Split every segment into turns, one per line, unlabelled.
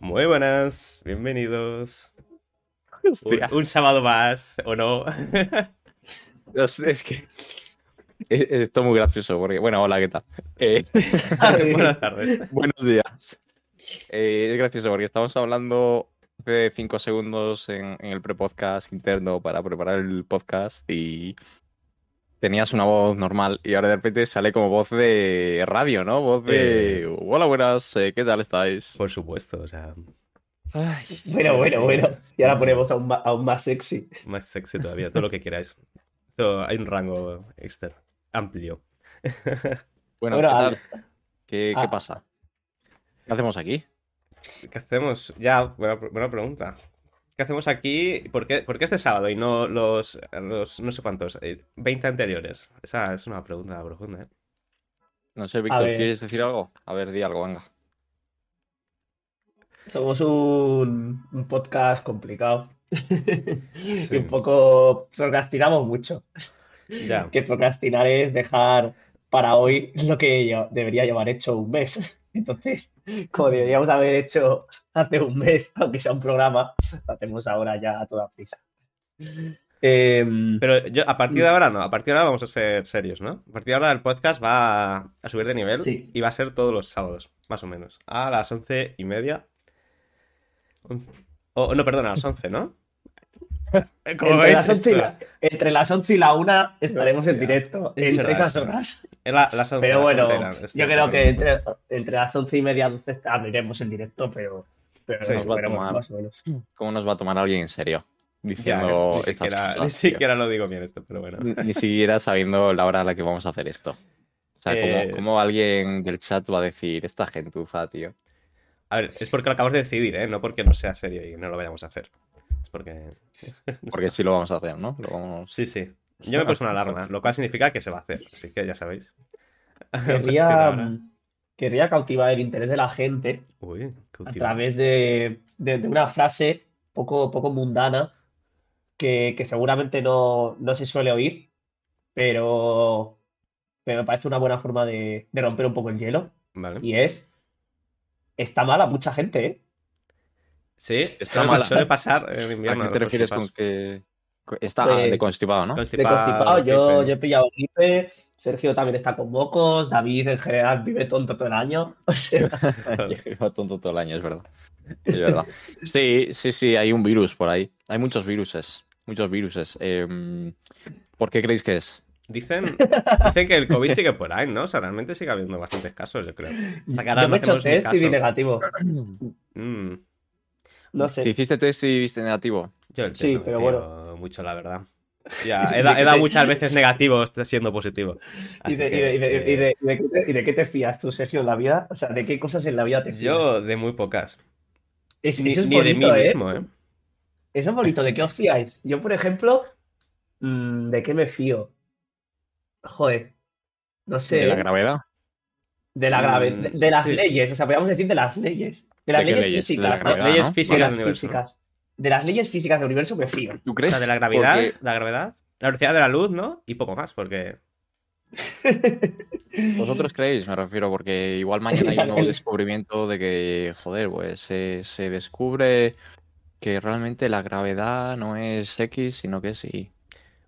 Muy buenas, bienvenidos. Un, un sábado más, ¿o no?
Es, que. es- Esto es muy gracioso, porque. Bueno, hola, ¿qué tal? Eh,
Buenas tardes.
buenos días. Eh, es gracioso porque estamos hablando de cinco segundos en, en el pre-podcast interno para preparar el podcast y tenías una voz normal y ahora de repente sale como voz de radio, ¿no? Voz de. Hola, buenas, eh, ¿qué tal estáis?
Por supuesto, o sea,
Ay,
Bueno, bueno, bueno. Y ahora ponemos aún más, aún más sexy.
más sexy todavía, todo lo que queráis. Esto, hay un rango externo, amplio.
Bueno,
Bueno,
¿qué tal? ¿Qué, qué
Ah.
pasa? ¿Qué hacemos aquí?
¿Qué hacemos? Ya, buena, buena pregunta. ¿Qué hacemos aquí? ¿Por qué, por qué este sábado y no los, los no sé cuántos, eh, 20 anteriores? Esa es una pregunta profunda, ¿eh?
No sé, Víctor. ¿quieres decir algo? A ver, di algo, venga.
Somos un, un podcast complicado.
Sí.
Y un poco procrastinamos mucho.
Ya.
Que procrastinar es dejar para hoy lo que yo debería llevar hecho un mes. Entonces, como deberíamos haber hecho hace un mes, aunque sea un programa, lo hacemos ahora ya a toda prisa. Em,
Pero yo, a partir de ahora no, a partir de ahora vamos a ser serios, ¿no? A partir de ahora el podcast va a, a subir de nivel
Sí.
y va a ser todos los sábados, más o menos. A las once y media. Once- Oh, no, perdona, a las once, ¿no? Como
entre,
veis,
las 11 y
esto-
la, entre las 11 y la 1 estaremos en directo,
Es
entre
verdad,
esas
es
horas.
es la- las once,
Pero bueno,
es
yo creo que entre, entre las 11 y media 12 abriremos en directo, pero, pero
Sí,
nos
va a tomar.
más o menos.
¿Cómo nos va a tomar alguien en serio?
Ya,
Diciendo
ni,
estas
siquiera,
cosas,
ni siquiera lo digo bien esto, pero bueno.
Ni, ni siquiera sabiendo la hora a la que vamos a hacer esto. O sea,
Eh,
¿cómo, cómo alguien del chat va a decir esta gentuza, tío?
A ver, es porque lo acabamos de decidir, ¿eh? No porque no sea serio y no lo vayamos a hacer. Porque...
Porque sí lo vamos a hacer, ¿no? Lo vamos...
Sí, sí. Yo me he puesto una alarma, lo cual significa que se va a hacer, así que ya sabéis.
Querría, cautivar el interés de la gente
Uy,
a través de, de- de una frase poco, poco mundana que, que seguramente no, no se suele oír, pero, pero me parece una buena forma de, de romper un poco el hielo.
Vale.
Y es, está mal a mucha gente, ¿eh?
Sí,
Está mala.
suele pasar en
¿A qué te refieres con que está de constipado, no?
De
Constipado,
yo, he pillado gripe, Sergio también está con mocos, David en general vive tonto todo el año. O sea,
Yo iba tonto todo el año, es verdad. Es verdad. Sí, sí, sí, hay un virus por ahí. Hay muchos viruses. Muchos viruses. Em, ¿por qué creéis que es?
Dicen, dicen que el COVID sigue por ahí, ¿no? O sea, realmente sigue habiendo bastantes casos, yo creo. O sea, que ahora
yo
no
me he hecho test y
caso.
negativo.
Mm,
No
¿Te
sé.
hiciste test y viste negativo?
yo el test
Sí,
no me
pero
fío mucho, la verdad. Ya, he, da- he dado muchas veces negativo siendo positivo.
¿Y de, qué te, te fías tú, Sergio, en la vida? O sea, ¿de qué cosas en la vida te fías?
Yo de muy pocas.
Es-
Ni,
eso es
ni de mí
bonito, ¿eh?
mismo, ¿eh?
Eso es bonito. ¿De qué os fiáis? Yo, por ejemplo, mm, ¿de qué me fío? Joder, no sé.
¿De la
¿eh?
gravedad?
De la grave,
Mm,
de, de las
sí.
leyes, o sea, podríamos decir de las leyes. De las
¿De qué
leyes físicas.
Leyes
¿no?
físicas
De las
del
físicas. De las leyes físicas del universo me fío.
¿Tú
O
crees?
sea, de la gravedad,
Porque
la gravedad, la velocidad de la luz, ¿no? Y poco más, porque
vosotros creéis, me refiero, porque igual mañana hay un nuevo descubrimiento de que, joder, pues se, se descubre que realmente la gravedad no es X, sino que es Y.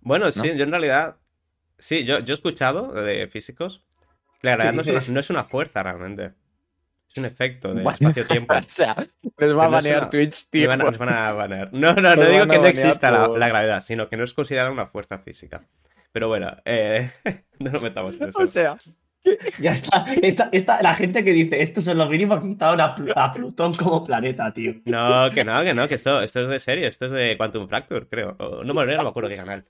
Bueno, sí, yo en realidad. Sí, yo, yo he escuchado de físicos que la gravedad no es, una,
dices?
no es una fuerza realmente. Es un efecto de espacio-tiempo.
o sea, les va a banear
una-
Twitch, tío.
van van a banear. No, no, no digo que no exista la, gravedad, sino que no es considerada una fuerza física. Pero bueno, eh, no nos metamos en eso.
O sea,
Ya está, esta, esta- la gente que dice esto son los mínimos que quitaron a, a Plutón como planeta, tío.
No, que no, que no, que esto, esto es de serio, esto es de Quantum Fracture, creo. O- no, me- no me acuerdo qué canal.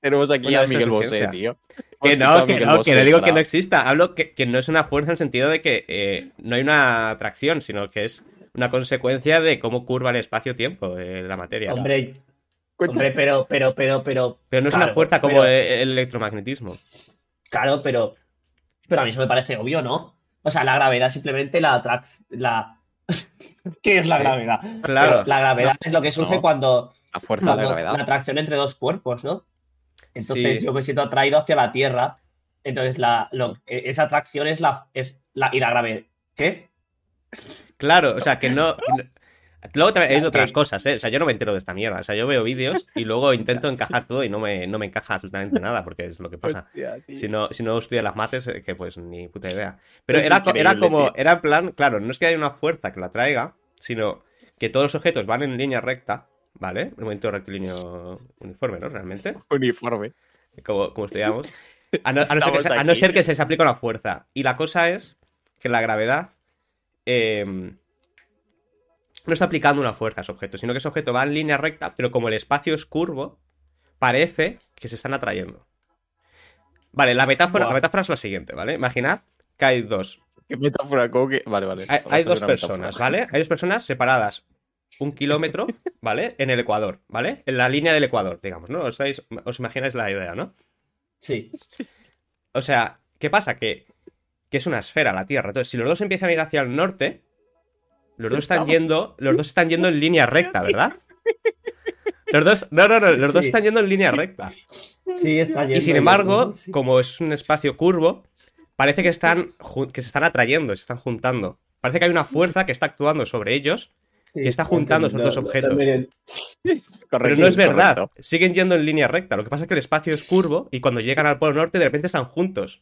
Tenemos aquí a Miguel Bosé, tío.
Que no, que no, que no digo que no exista. Hablo que, que no es una fuerza en el sentido de que eh, no hay una atracción, sino que es una consecuencia de cómo curva el espacio-tiempo, eh, la materia.
Hombre, hombre, pero, pero, pero, pero.
Pero no es
claro,
una fuerza como
pero-
el, el electromagnetismo.
Claro, pero. Pero a mí eso me parece obvio, ¿no? O sea, la gravedad simplemente la atracción. La... ¿Qué es la
Sí,
gravedad?
claro.
Pero la gravedad es lo que surge
No.
cuando,
La fuerza de
cuando
gravedad.
la atracción entre dos cuerpos, ¿no? Entonces
Sí.
yo me siento atraído hacia la Tierra. Entonces la, lo- e- esa atracción es la, es la. Y la gravedad. ¿Qué?
Claro, o sea, que no. que no- Luego también he oído otras cosas, ¿eh? O sea, yo no me entero de esta mierda. O sea, yo veo vídeos y luego intento encajar todo y no me, no me encaja absolutamente nada, porque es lo que pasa.
Hostia.
Si no, si no estudias las mates, eh, que pues ni puta idea. Pero
Es
era, era como,
tío.
era en plan, claro, no es que haya una fuerza que la traiga, sino que todos los objetos van en línea recta, ¿vale? Un momento rectilíneo uniforme, ¿no? Realmente,
Uniforme.
como, como estudiamos. A no, a no ser que, se- a no
aquí.
ser que se les aplique una fuerza. Y la cosa es que la gravedad eh, no está aplicando una fuerza a ese objeto, sino que ese objeto va en línea recta, pero como el espacio es curvo, parece que se están atrayendo. Vale, la metáfora, la metáfora es la siguiente, ¿vale? Imaginad que hay dos.
¿Qué metáfora? ¿Cómo que? Vale, vale.
Hay, dos personas,
metáfora.
¿vale? Hay dos personas separadas un kilómetro, ¿vale? En el Ecuador, ¿vale? En la línea del Ecuador, digamos, ¿no? Os, dais- os imagináis la idea, ¿no?
Sí.
O sea, ¿qué pasa? Que, que es una esfera la Tierra. Entonces, si los dos empiezan a ir hacia el norte, los dos están yendo, los dos están yendo en línea recta, ¿verdad? Los dos, no, no, no, los dos están yendo en línea recta.
Sí, está
Y
yendo,
sin embargo,
sí.
como es un espacio curvo, parece que están que se están atrayendo, se están juntando. Parece que hay una fuerza que está actuando sobre ellos,
Sí,
que está juntando esos
no,
dos
no,
objetos. pero no es verdad.
correcto.
Siguen yendo en línea recta. Lo que pasa es que el espacio es curvo y cuando llegan al polo norte de repente están juntos.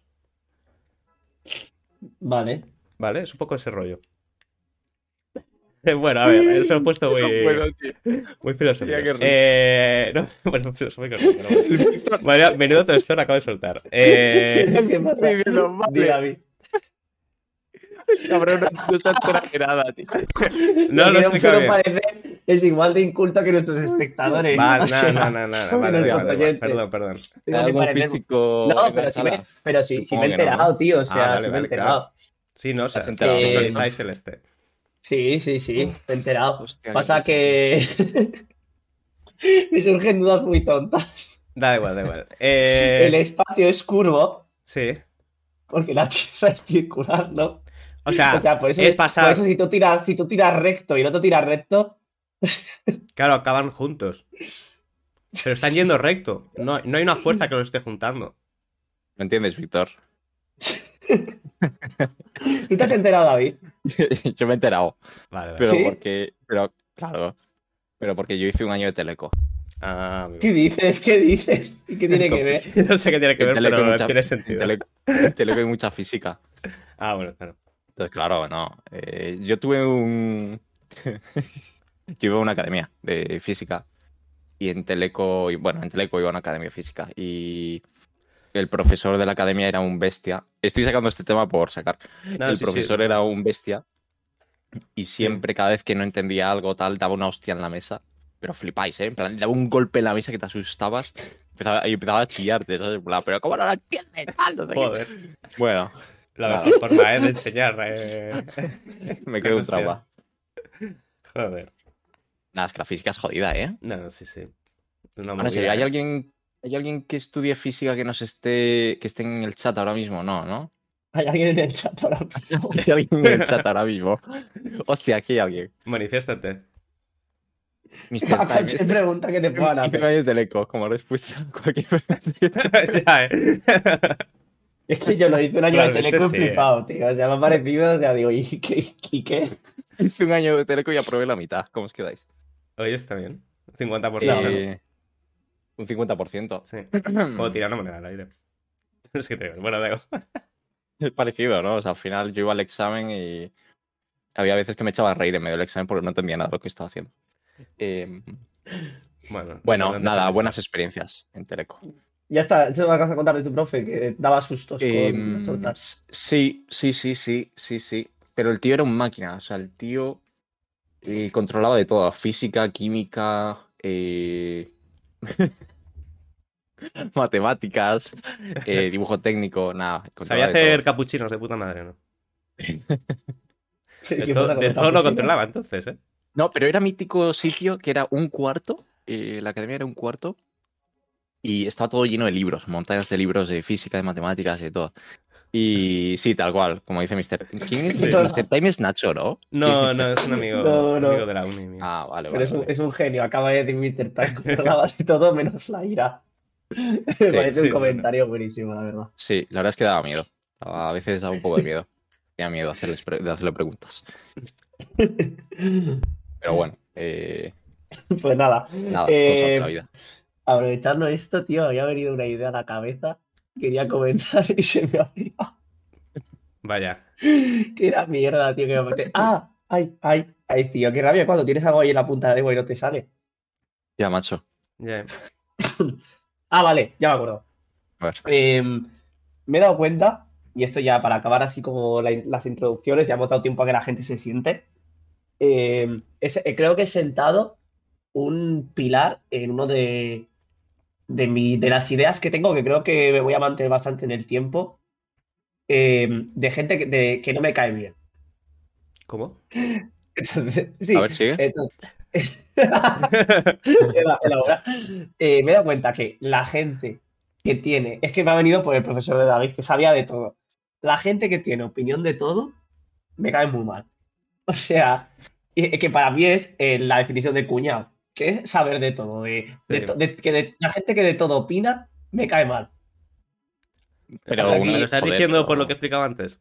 Vale.
¿Vale? Es un poco ese rollo. Bueno, a ver, eso lo he puesto muy,
No puedo, tío.
muy filosófico. Eh, no, bueno, filosófico no, pero bueno. Vaya, menudo tostón acabo de soltar. Eh,
¿Qué pasa?
vale.
David.
Cabrón, no, no se entera de nada, tío.
no lo explico bien.
parecer es igual de inculto que nuestros espectadores.
Vale,
sea,
no, no, no, no,
son
vale, vale, vale, perdón, perdón.
tengo que
¿Algún
parecer-
físico
No, pero sí, me, pero sí, sí me he enterado, tío. O sea,
Ah, vale,
sí me he enterado.
Sí, no, o sea,
¿Has enterado?
Eh,
solicitáis el este.
Sí, sí, sí, me he enterado.
Hostia,
Pasa que me surgen dudas muy tontas.
Da igual, da igual. Eh,
El espacio es curvo
Sí.
porque la Tierra es circular, ¿no?
O sea,
o sea, por eso,
es pasar.
por eso si tú tiras, si tú tiras recto y el otro tira recto,
Claro, acaban juntos. Pero están yendo recto. No, no hay una fuerza que los esté juntando.
¿No entiendes, Víctor?
¿tú te has enterado, David?
yo me he enterado.
Vale, vale.
Pero
¿Sí?
porque. Pero, claro. Pero porque yo hice un año de teleco.
Ah.
¿Qué dices? ¿Qué dices? ¿Y qué tiene que ver?
No sé qué tiene que
En
ver, pero
mucha-
tiene
En
sentido.
teleco, en teleco hay mucha física.
Ah, bueno, claro.
Entonces, claro, no. Eh, yo tuve un. yo iba a una academia de física. Y en Teleco, y bueno, en Teleco iba a una academia de física. Y el profesor de la academia era un bestia. Estoy sacando este tema por sacar.
No,
el
sí, sí.
profesor era un bestia. Y siempre, cada vez que no entendía algo tal, daba una hostia en la mesa. Pero flipáis, ¿eh? En plan, daba un golpe en la mesa que te asustabas. Empezaba, y empezaba a chillarte, Pero ¿cómo no lo entiendes? Tal, no sé qué".
Joder.
Bueno,
La
Nada.
mejor forma ¿eh? de enseñar. eh.
me quedó un trauma.
Joder.
Nada, es que la física es jodida, ¿eh?
No, no, sí, sí. Una
Bueno, hay alguien, hay alguien que estudie física que nos esté, que esté en el chat ahora mismo, no, ¿no?
Hay alguien en el chat ahora mismo.
Hay alguien en el chat ahora mismo. Hostia, aquí hay alguien.
Manifiéstate.
Mr. Time.
Cualquier
Este,
pregunta que te puedan hacer.
año de teleco como respuesta a cualquier pregunta.
ya, ¿eh?
Es que yo lo hice un año de teleco y
sí,
flipado, tío. O sea, me ha parecido, o sea, digo, ¿y qué? ¿Y qué?
Hice un año de teleco y aprobé la mitad. ¿Cómo os quedáis?
Oye, está bien. 50%.
Eh, un 50%.
Sí. Puedo tirar una moneda al aire. Es que te digo, bueno, digo.
Es parecido, ¿no? O sea, al final yo iba al examen y había veces que me echaba a reír en medio del examen porque no entendía nada de lo que estaba haciendo. Eh,
Bueno,
bueno,
no
nada, buenas experiencias en Teleco.
Ya está, eso me vas a contar de tu profe, que daba sustos con
Em,
las tortas.
sí, sí, sí, sí, sí, sí. Pero el tío era un máquina, o sea, el tío eh, controlaba de todo, física, química, eh, matemáticas, eh, dibujo técnico, nada.
Sabía hacer
todo.
capuchinos de puta madre, ¿no?
¿Qué
De, to- todo lo controlaba entonces, ¿eh?
No, pero era mítico sitio que era un cuarto, eh, la academia era un cuarto, y estaba todo lleno de libros, montañas de libros de física, de matemáticas, de todo. Y sí, tal cual, como dice Mr. ¿Quién es?
Sí.
Mr. Time es Nacho, ¿no?
No,
¿Quién es Mr.
no, es un amigo,
No, no.
amigo de la uni. mío.
Ah, vale,
Pero
vale.
es un,
vale.
es un genio, acaba de decir Mr. Time, de todo menos la ira. Me parece
sí,
un comentario buenísimo, la verdad.
Sí, la verdad es que daba miedo. A veces daba un poco de miedo. Tenía miedo de hacerles pre- de hacerle preguntas. Pero Pero bueno, eh,
Pues nada,
nada,
Eh,
cosas de la vida.
Aprovechando esto, tío, había venido una idea a la cabeza. Quería comentar y se me ha olvidado.
Vaya.
Qué era mierda, tío, que me meter. Ah, ay, ay, ay, tío, qué rabia cuando tienes algo ahí en la punta de la lengua y no te sale.
Ya, macho.
Ya.
Ah, vale, ya me acuerdo.
A ver.
Em, me he dado cuenta, y esto ya para acabar así como la- las introducciones, ya hemos dado tiempo a que la gente se siente. em, es- eh, creo que he sentado un pilar en uno de, de, mi- de las ideas que tengo, que creo que me voy a mantener bastante en el tiempo, em, de gente que, de- que no me cae bien.
¿Cómo?
Entonces, sí,
A ver, sigue.
entonces-. Eh, me he dado cuenta que la gente que tiene, es que me ha venido por el profesor de David, que sabía de todo. La gente que tiene opinión de todo, me cae muy mal. O sea, que para mí es eh, la definición de cuñado, que es saber de todo. De, de
Sí.
to- de- que de- la gente que de todo opina, me cae mal.
Pero
aquí-
¿Me lo estás
joder,
diciendo por lo que he explicado antes?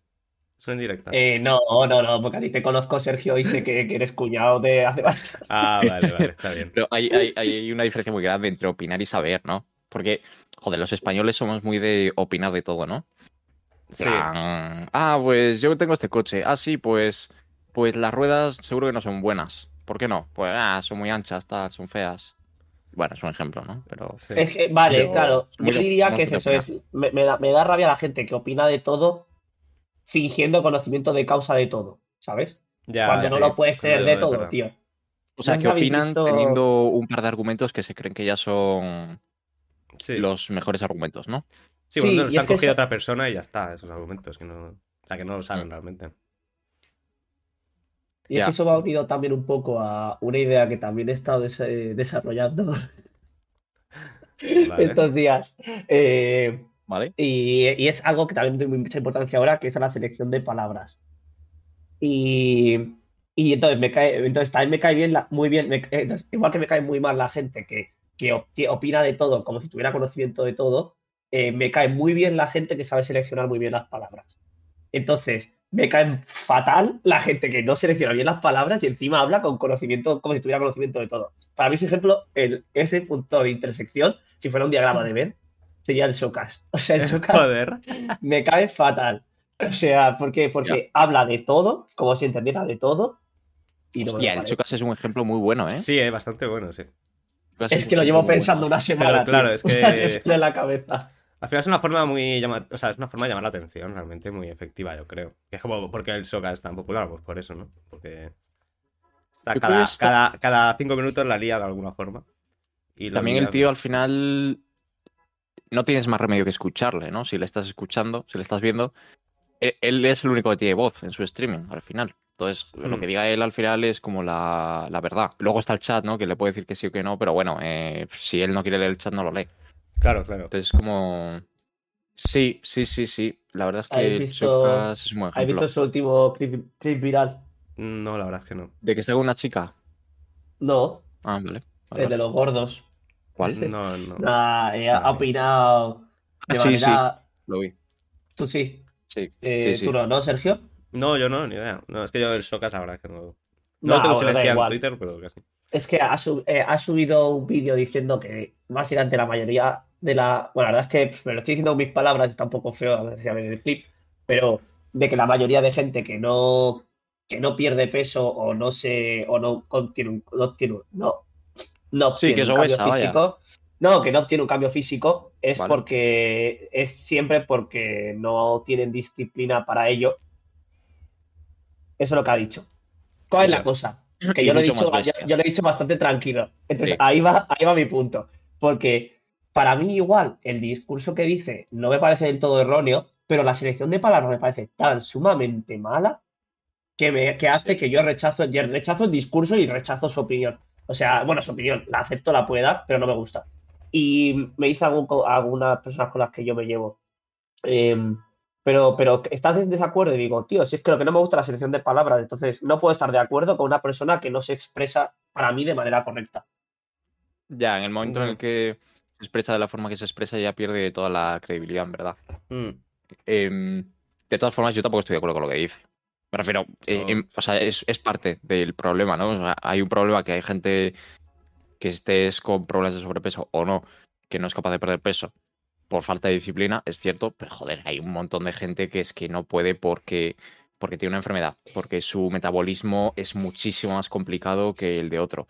Eso en directa.
Eh, no, no, no, porque a ti te conozco, Sergio, y sé que, que eres cuñado de hace bastante.
Ah, vale, vale, está bien.
Pero hay, hay, hay una diferencia muy grande entre opinar y saber, ¿no? Porque, joder, los españoles somos muy de opinar de todo, ¿no?
Sí.
Ah, pues yo tengo este coche. Ah, sí, pues, pues las ruedas seguro que no son buenas. ¿Por qué no? Pues, ah, son muy anchas, tal, son feas. Bueno, es un ejemplo, ¿no? Pero
sí.
Es que, vale,
Pero
claro, yo diría que es eso, es, me, me da, me da rabia la gente que opina de todo fingiendo conocimiento de causa de todo, ¿sabes?
Ya,
Cuando no lo puedes tener de todo,
verdad.
tío.
O sea, que opinan
visto-
teniendo un par de argumentos que se creen que ya son
Sí,
los mejores argumentos, ¿no?
sí, bueno,
Sí,
los han cogido
eso-
otra persona y ya está, esos argumentos. Que no... O sea, que no lo saben
Mm.
realmente.
Y es
Ya.
que eso me ha unido también un poco a una idea que también he estado des- desarrollando
Vale.
estos días. Eh,
¿Vale?
y, y es algo que también tiene mucha importancia ahora, que es la selección de palabras. Y, y entonces me cae, entonces también me cae bien la- muy bien, me- eh, entonces, igual que me cae muy mal la gente que, que, op- que opina de todo, como si tuviera conocimiento de todo, eh, me cae muy bien la gente que sabe seleccionar muy bien las palabras. Entonces, me cae fatal la gente que no selecciona bien las palabras y encima habla con conocimiento, como si tuviera conocimiento de todo. Para mí, ese ejemplo, el, ese punto de intersección, si fuera un diagrama de Venn, sería el Showcast. O sea, el
Joder.
me cae fatal. O sea, porque, porque habla de todo, como si entendiera de todo. Y no
Hostia, el. Chocas es un ejemplo muy bueno, ¿eh?
Sí, es bastante bueno, sí.
Es que lo llevo
bueno.
pensando una semana.
claro,
tío.
es que-
en la cabeza.
Al final es una forma muy llama- o sea, es una forma de llamar la atención, realmente muy efectiva, yo creo. Es como porque el Soca es tan popular, pues por eso, ¿no? Porque está cada, cada, cada cinco minutos la lía de alguna forma. Y
También el tío al final no tienes más remedio que escucharle, ¿no? Si le estás escuchando, si le estás viendo, e- él es el único que tiene voz en su streaming al final. Entonces, lo
Hmm.
que diga él al final es como la, la verdad. Luego está el chat, ¿no? Que le puede decir que sí o que no, pero bueno, eh, si él no quiere leer el chat, no lo lee.
Claro, claro.
Entonces, como. Sí, sí, sí, sí. La verdad es que
¿Habéis
el
visto-
es un buen
¿Has visto su último clip, clip viral?
No, la verdad es que no.
¿De que está con una chica?
No,
Ah, vale. vale,
el de los gordos.
¿Cuál?
No, no.
Nah, ha opinado
Ah,
de
sí,
manera.
Lo vi.
Tú sí.
Sí,
Eh,
sí, sí.
Tú no, ¿no, Sergio?
No, yo no, ni idea. No, es que yo el Socas, la verdad es que no. No
Nah,
lo tengo silenciado en
igual.
Twitter, pero casi.
Es que ha, sub- eh, ha subido un vídeo diciendo que básicamente la mayoría de la. Bueno, la verdad es que me lo estoy diciendo con mis palabras, está un poco feo, a ver si ven el clip, pero de que la mayoría de gente que no, que no pierde peso o no se. o no contiene un. No, tiene un- no, no
Sí, que es
un cambio
vaya.
físico. No, que no obtiene un cambio físico es
Vale.
porque. es siempre porque no tienen disciplina para ello. Eso es lo que ha dicho. ¿Cuál es la cosa? Que yo lo, he dicho, yo, lo he dicho bastante tranquilo. Entonces,
Sí.
ahí va, ahí va mi punto. Porque para mí, igual, el discurso que dice no me parece del todo erróneo, pero la selección de palabras me parece tan sumamente mala que, me, que hace que yo rechazo, yo rechazo el discurso y rechazo su opinión. O sea, bueno, su opinión, la acepto, la puede dar, pero no me gusta. Y me dice algún, algunas personas con las que yo me llevo. em, pero, pero estás en desacuerdo y digo, tío, si es que lo que no me gusta es la selección de palabras, entonces no puedo estar de acuerdo con una persona que no se expresa para mí de manera correcta.
Ya, en el momento en el que se expresa de la forma que se expresa, ya pierde toda la credibilidad, en verdad.
Mm.
Em, de todas formas, yo tampoco estoy de acuerdo con lo que dice. Me refiero, eh,
No.
em- o sea, es, es parte del problema, ¿no? O sea, hay un problema que hay gente que estés con problemas de sobrepeso o no, que no es capaz de perder peso por falta de disciplina, es cierto, pero joder, hay un montón de gente que es que no puede porque, porque tiene una enfermedad, porque su metabolismo es muchísimo más complicado que el de otro.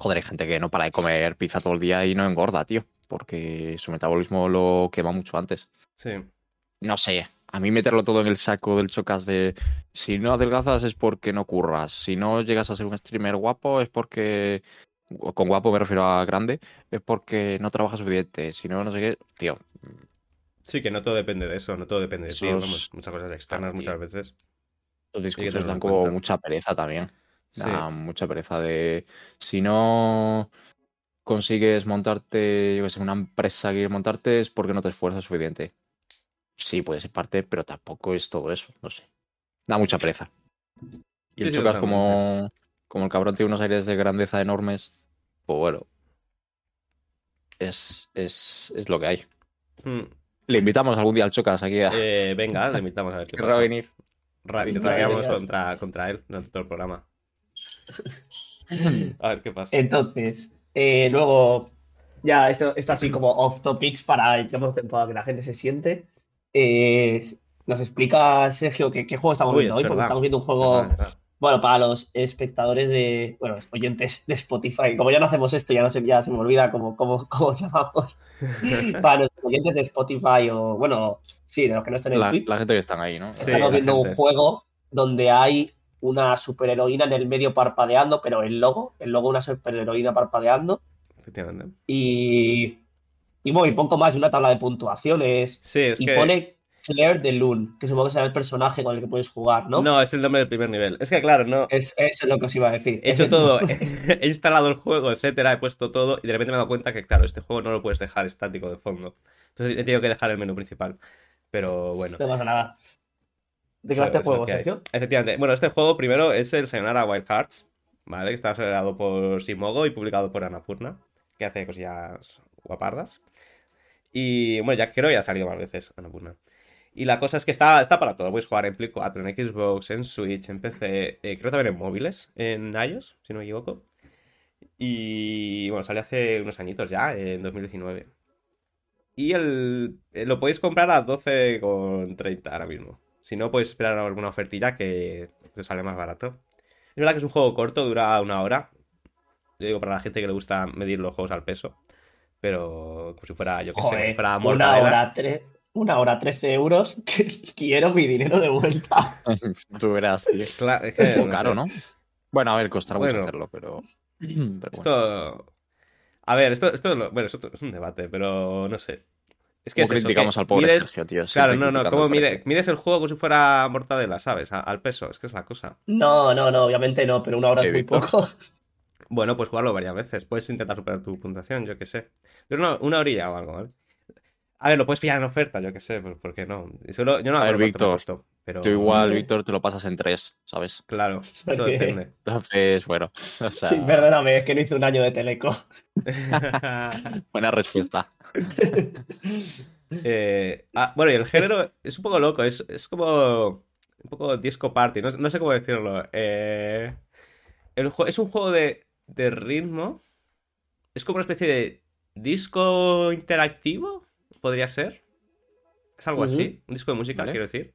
Joder, hay gente que no para de comer pizza todo el día y no engorda, tío, porque su metabolismo lo quema mucho antes.
Sí.
no sé, a mí meterlo todo en el saco del chocas de si no adelgazas es porque no curras, si no llegas a ser un streamer guapo es porque, con guapo me refiero a grande, es porque no trabajas suficiente, si no, no sé qué, tío,
Sí, que no todo depende de eso, no todo depende de ti, muchas cosas externas muchas veces.
los discursos dan como mucha pereza también,
Sí.
da mucha pereza de si no consigues montarte, yo qué sé, una empresa que montarte es porque no te esfuerzas suficiente. Sí, puede ser parte, pero tampoco es todo eso, no sé. Da mucha pereza. Y el
sí,
chocas como, como el cabrón tiene unos aires de grandeza enormes, pues bueno. Es, es, es lo que hay.
Mm.
Le invitamos algún día al chocas aquí a
Eh, venga, le invitamos a ver qué pasa.
venir.
Ra-
Venga,
rabiamos
gracias.
contra, contra él durante todo el programa. A ver qué pasa.
Entonces, eh, luego, ya esto, esto así como off topics para el tiempo para que la gente se siente. Eh, nos explica Sergio qué, qué juego estamos
Uy,
viendo
es
hoy, porque estamos viendo un
Es
juego,
verdad, es verdad.
bueno, para los espectadores de, bueno, oyentes de Spotify, como ya no hacemos esto, ya no sé, ya se me olvida cómo, cómo, cómo llamamos. Para los oyentes de Spotify o, bueno, sí, de los que no estén en
La,
Twitch.
la gente que están ahí, ¿no?
Sí,
Estamos viendo un juego donde hay una superheroína en el medio parpadeando, pero el logo, el logo de una superheroína parpadeando.
Efectivamente.
Y, y bueno, y poco más, una tabla de puntuaciones.
Sí, es
y
que.
pone Claire de Lune, que supongo que será el personaje con el que puedes jugar, ¿no?
¿no? es el nombre del primer nivel. Es que, claro, no.
Es, eso es lo que os iba a decir.
He hecho todo, he instalado el juego, etcétera, he puesto todo y de repente me he dado cuenta que, claro, este juego no lo puedes dejar estático de fondo. Entonces he tenido que dejar el menú principal. Pero bueno.
No pasa nada. ¿De qué va este juego. Sergio?
Efectivamente. Bueno, este juego primero es el Sayonara Wild Hearts, ¿vale? Que está acelerado por Simogo y publicado por Annapurna, que hace cosillas guapardas. Y bueno, ya creo que ya ha salido más veces Annapurna. Y la cosa es que está, está para todo. Puedes jugar en Play 4, en Xbox, en Switch, en PC, eh, creo también en móviles, en iOS, si no me equivoco. Y bueno, salió hace unos añitos ya, en 2019. Y el, eh, lo podéis comprar a 12,30 ahora mismo. Si no, podéis esperar a alguna ofertilla que os sale más barato. Es verdad que es un juego corto, dura una hora. Yo digo para la gente que le gusta medir los juegos al peso. Pero como si fuera, yo qué sé, como fuera
una hora, tre- una hora 13 euros. Quiero mi dinero de vuelta.
Tú verás, tío.
Cla- es que,
Un poco
no
caro,
sé.
¿no? Bueno, a ver, costará
Bueno.
mucho hacerlo, pero. pero bueno.
Esto. A ver, esto, esto bueno, es, otro- es un debate, pero no sé. Es que
¿Cómo
es eso,
criticamos
que
al pobre
mides-
Sergio, tío?
Claro, no, no, ¿cómo mide- mides el juego como si fuera mortadela, ¿sabes? A- al peso, es que es la cosa.
No, no, no, obviamente no, pero una hora
¿Qué,
es muy poco.
Bueno, pues jugarlo varias veces. Puedes intentar superar tu puntuación, yo qué sé. Una, una orilla o algo, ¿vale? A ver, lo puedes pillar en oferta, yo qué sé, pues, ¿por qué no? Solo, yo no
A ver, Víctor,
pero...
Tú igual, Víctor, te lo pasas en tres, ¿sabes?
Claro, eso depende.
Entonces, bueno, o sea,
Sí, perdóname, es que no hice un año de teleco.
buena respuesta.
Eh, ah, bueno, y el género es un poco loco, es, es como un poco disco party, no, no sé cómo decirlo. Eh, el es un juego de, de ritmo, es como una especie de disco interactivo, podría ser. Es algo así, un disco de música,
Vale.
quiero decir.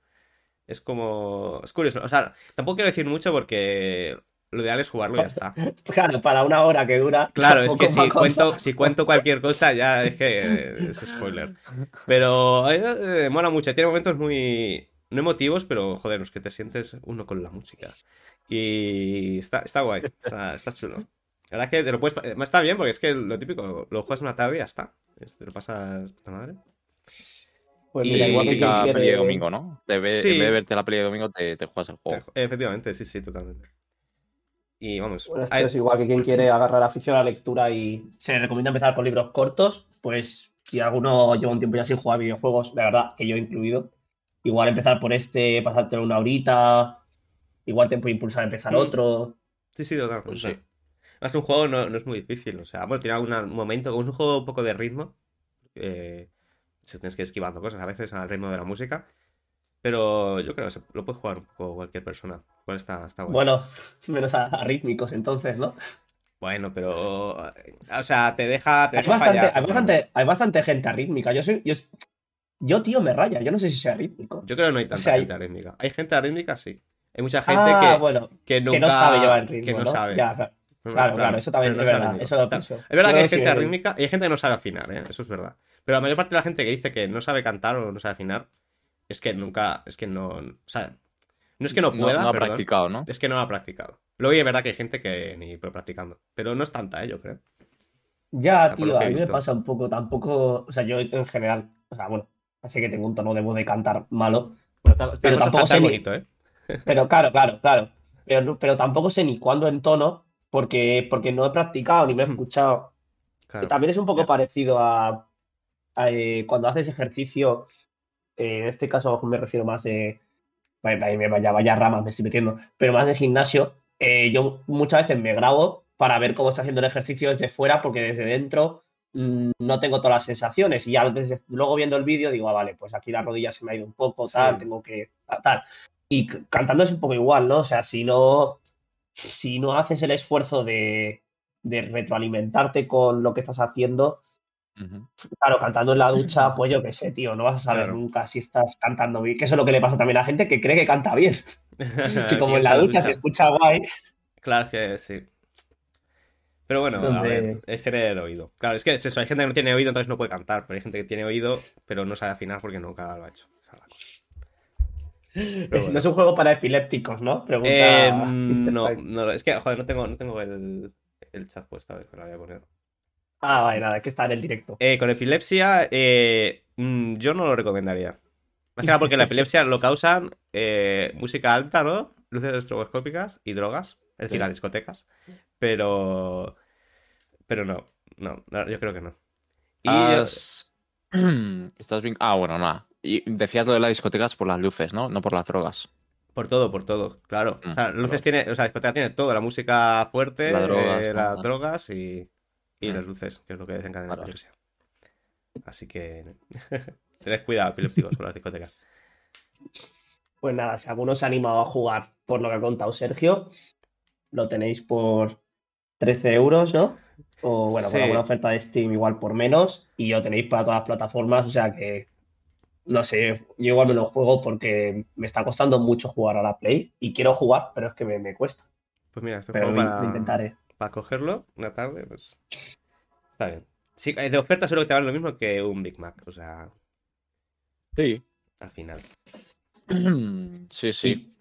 Es como... Es curioso, o sea, tampoco quiero decir mucho porque lo ideal es jugarlo y ya está.
Claro, para una hora que dura.
Claro, es que si cuento, si cuento cualquier cosa ya es que eh, es spoiler. Pero eh, eh, mola mucho, tiene momentos muy... No emotivos, pero joder, los que te sientes uno con la música. Y está, está guay, está, está chulo. La verdad que te lo puedes... pa- Está bien porque es que lo típico, lo juegas una tarde y ya está. Es- Te lo pasas puta madre.
Pues
Y-
mira, igual que quiere-
peli de domingo, ¿no? Te ve-
Sí.
En vez de verte la peli de domingo, te, te juegas el juego.
Efectivamente, sí, sí, totalmente. Y vamos.
Bueno, esto
hay-
es igual que quien quiere agarrar afición a la lectura y se le recomienda empezar con libros cortos, pues si alguno lleva un tiempo ya sin jugar videojuegos, la verdad que yo he incluido, igual empezar por este, pasártelo una horita, igual te puede impulsar a empezar
Mm.
otro.
Sí, sí, totalmente.
Pues sí.
Más que un juego no, no es muy difícil. O sea, bueno, tiene algún momento, como es un juego un poco de ritmo. Eh, se tienes que ir esquivando cosas a veces al ritmo de la música. Pero yo creo que se- lo puede jugar un poco cualquier persona. Está, está bueno.
Bueno, menos a, a rítmicos entonces, ¿no?
Bueno, pero. O sea, te deja. Te
Hay
deja
bastante,
fallar,
hay, bastante, hay gente arrítmica. Yo soy. Yo, yo, tío, me raya. Yo no sé si soy arrítmico.
Yo creo que no hay tanta
sea, hay-
gente arrítmica. Hay gente arrítmica, sí. Hay mucha gente
ah,
que,
bueno,
que nunca.
que no sabe llevar el ritmo,
Que no,
¿no?
sabe.
Ya, claro,
No,
claro, claro, eso también es
no
verdad. Eso lo pienso.
Es verdad que hay
sí
gente rítmica y hay gente que no sabe afinar, ¿eh? Eso es verdad. Pero la mayor parte de la gente que dice que no sabe cantar o no sabe afinar es que nunca. Es que no. O sea, no es que no
No,
pueda.
no ha
perdón,
practicado, ¿no?
Es que no ha practicado. Luego es verdad que hay gente que ni fue practicando. Pero no es tanta, ¿eh? Yo creo.
Ya,
por lo
tío, a mí me pasa un poco, tampoco, o sea, yo en general, o sea, bueno, así que tengo un tono de voz de cantar malo,
Pero, ta-
Pero
tampoco
sé ni-
bonito, ¿eh?
pero claro, claro, claro, pero, no- pero tampoco sé ni cuándo en tono, porque, porque no he practicado ni me he
Mm.
escuchado.
Claro.
También es un poco
Ya.
parecido a, a, eh, cuando haces ejercicio, eh, en este caso me refiero más de, vaya, vaya, vaya, vaya ramas me estoy metiendo, pero más de gimnasio, eh, yo muchas veces me grabo para ver cómo está haciendo el ejercicio desde fuera, porque desde dentro mm, no tengo todas las sensaciones, y ya desde- luego viendo el vídeo digo, ah, vale, pues aquí la rodilla se me ha ido un poco,
Sí.
tal, tengo que, tal. Y cantando es un poco igual, ¿no? O sea, si no, si no haces el esfuerzo de, de retroalimentarte con lo que estás haciendo, claro, cantando en la ducha, pues yo qué sé, tío, no vas a saber
Claro.
nunca si estás cantando bien, que eso es lo que le pasa también a la gente que cree que canta bien, que como en la ducha se escucha guay,
Claro que sí. Pero bueno, a ver, es tener oído. Claro, es que es eso, hay gente que no tiene oído, entonces no puede cantar, pero hay gente que tiene oído, pero no sabe afinar porque nunca lo ha hecho. Esa es la cosa. bueno.
no es un juego para epilépticos, ¿no? Pregunta
Eh, no, no, es que, joder, no tengo, no tengo el, el chat puesto, a ver, que lo voy a poner.
Ah, vale, nada, que está en el directo.
Eh, con epilepsia, eh, mm, yo no lo recomendaría. Más que nada porque la epilepsia lo causan eh, música alta, ¿no? Luces estroboscópicas y drogas, es decir,
Sí.
las discotecas. Pero. Pero no, no, no, yo creo que no. Y
Has- Estás bien... Ah, bueno, nada. Y decías lo de las discotecas por las luces, ¿no? No por las drogas.
por todo, por todo, claro.
Mm,
o sea, luces tiene, o sea, la discoteca tiene todo, la música fuerte,
Las drogas,
eh,
¿no?
las drogas y, y
Mm.
las luces, que es lo que desencadena la
Claro.
epilepsia. Así que tened cuidado, epilépticos, con las discotecas.
Pues nada, si alguno se ha animado a jugar por lo que ha contado Sergio, lo tenéis por 13 euros, ¿no? O bueno,
Sí.
con alguna oferta de Steam igual por menos, y lo tenéis para todas las plataformas, o sea que, no sé, yo igual me lo juego porque me está costando mucho jugar a la Play, y quiero jugar, pero es que me, me cuesta,
Pues mira, este
pero
juego
lo,
para,
lo intentaré.
para cogerlo una tarde, pues está bien. Sí, eh, de oferta seguro que te vale lo mismo que un Big Mac, o sea,
Sí.
al final.
Sí, sí.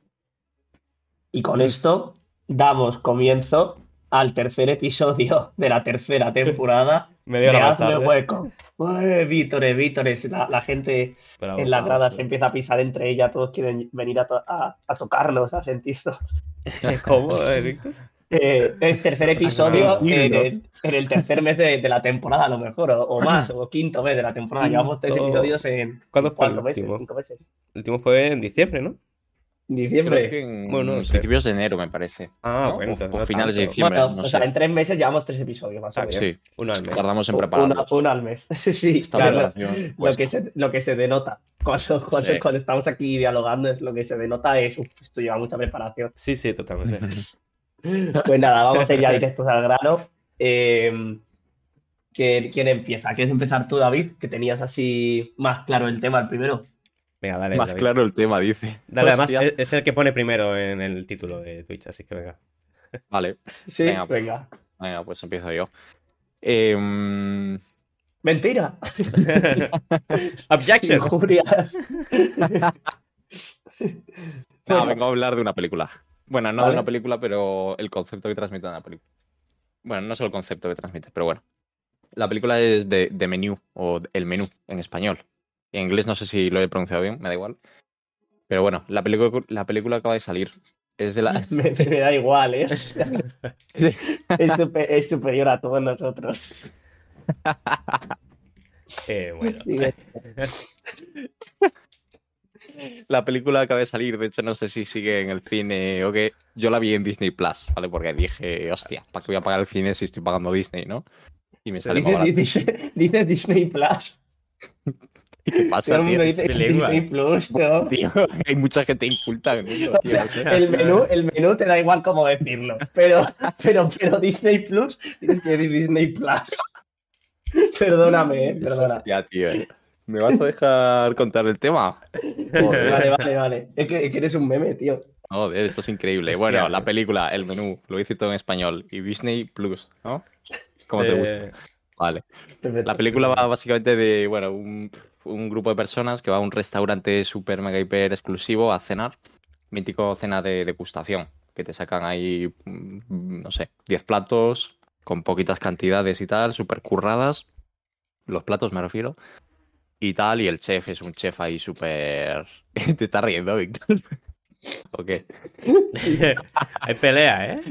Y con esto damos comienzo al tercer episodio de la tercera temporada
Media hora más tarde.
Hueco. Ué, Vítores, Vítores, la, la gente
pero
en las gradas
sí.
se empieza a pisar entre ellas, todos quieren venir a, to- a- a tocarnos, a sentirnos.
¿Cómo, eh, Víctor?
Eh, el tercer episodio en el, en el tercer mes de, de la temporada, a lo mejor, o, o más, o quinto mes de la temporada. Llevamos tres
Quinto.
episodios en
¿Cuándo fue el
cuatro meses, cinco meses.
El último fue en diciembre, ¿no?
Diciembre.
En
Bueno, no sé.
principios de enero, me parece.
Ah,
¿no?
bueno,
O- finales de diciembre,
Bueno,
no
o
sé.
sea, en tres meses llevamos tres episodios, más o
Ah,
menos.
Sí,
Uno al mes.
tardamos en prepararlos.
una al mes. sí,
Esta
claro. Lo que, se, lo que se denota cuando, cuando,
Sí.
cuando estamos aquí dialogando es lo que se denota es, uff, esto lleva mucha preparación.
Sí, sí, totalmente.
Pues nada, vamos a ir ya directos al grano. Eh, ¿quién, quién empieza? ¿Quieres empezar tú, David? Que tenías así más claro el tema, el primero.
Venga, dale.
Más
David.
claro el tema, dice.
Dale, además
Hostia.
es, es el que pone primero en el título de Twitch, así que venga.
Vale,
Sí,
Venga.
venga.
venga, pues empiezo yo. Em,
Mentira.
Objection.
Injurias.
No, vengo a hablar de una película. Bueno, no
Vale.
de una película, pero el concepto que transmite una película. Bueno, no solo el concepto que transmite, pero bueno. La película es de, de menú, o El menú, en español. En inglés no sé si lo he pronunciado bien, me da igual. Pero bueno, la película, la película acaba de salir. Es de la...
Me, me da igual, ¿eh?
Sí.
es, super- es superior a todos nosotros.
Eh, bueno.
La película acaba de salir, de hecho no sé si sigue en el cine o qué. Yo la vi en Disney Plus, ¿vale? Porque dije, hostia, ¿para qué voy a pagar el cine si estoy pagando Disney, no? Y me
Sí.
sale
dices- dices Disney Plus. Disney Plus, ¿no?
Tío, hay mucha gente inculta en el mundo, tío.
El menú, el menú te da igual cómo decirlo, pero, pero, pero Disney Plus tienes que decir Disney Plus. Perdóname, eh, perdona.
Ya, tío. ¿Me vas a dejar contar el tema? Joder.
Vale, vale, vale. Es que, es que eres un meme, tío.
Joder, esto es increíble.
Hostia,
bueno,
tío.
la película, el menú, lo hice todo en español. Y Disney Plus, ¿no? ¿Cómo te gusta?
Eh,
Vale.
Perfecto.
La película va básicamente de, bueno, un, un grupo de personas que va a un restaurante super mega hiper exclusivo a cenar. Mítico cena de degustación, que te sacan ahí, mm, no sé, 10 platos con poquitas cantidades y tal, súper curradas. Los platos me refiero. Y tal, y el chef es un chef ahí súper... Te estás riendo, Víctor. ¿O qué?
Hay pelea, ¿eh?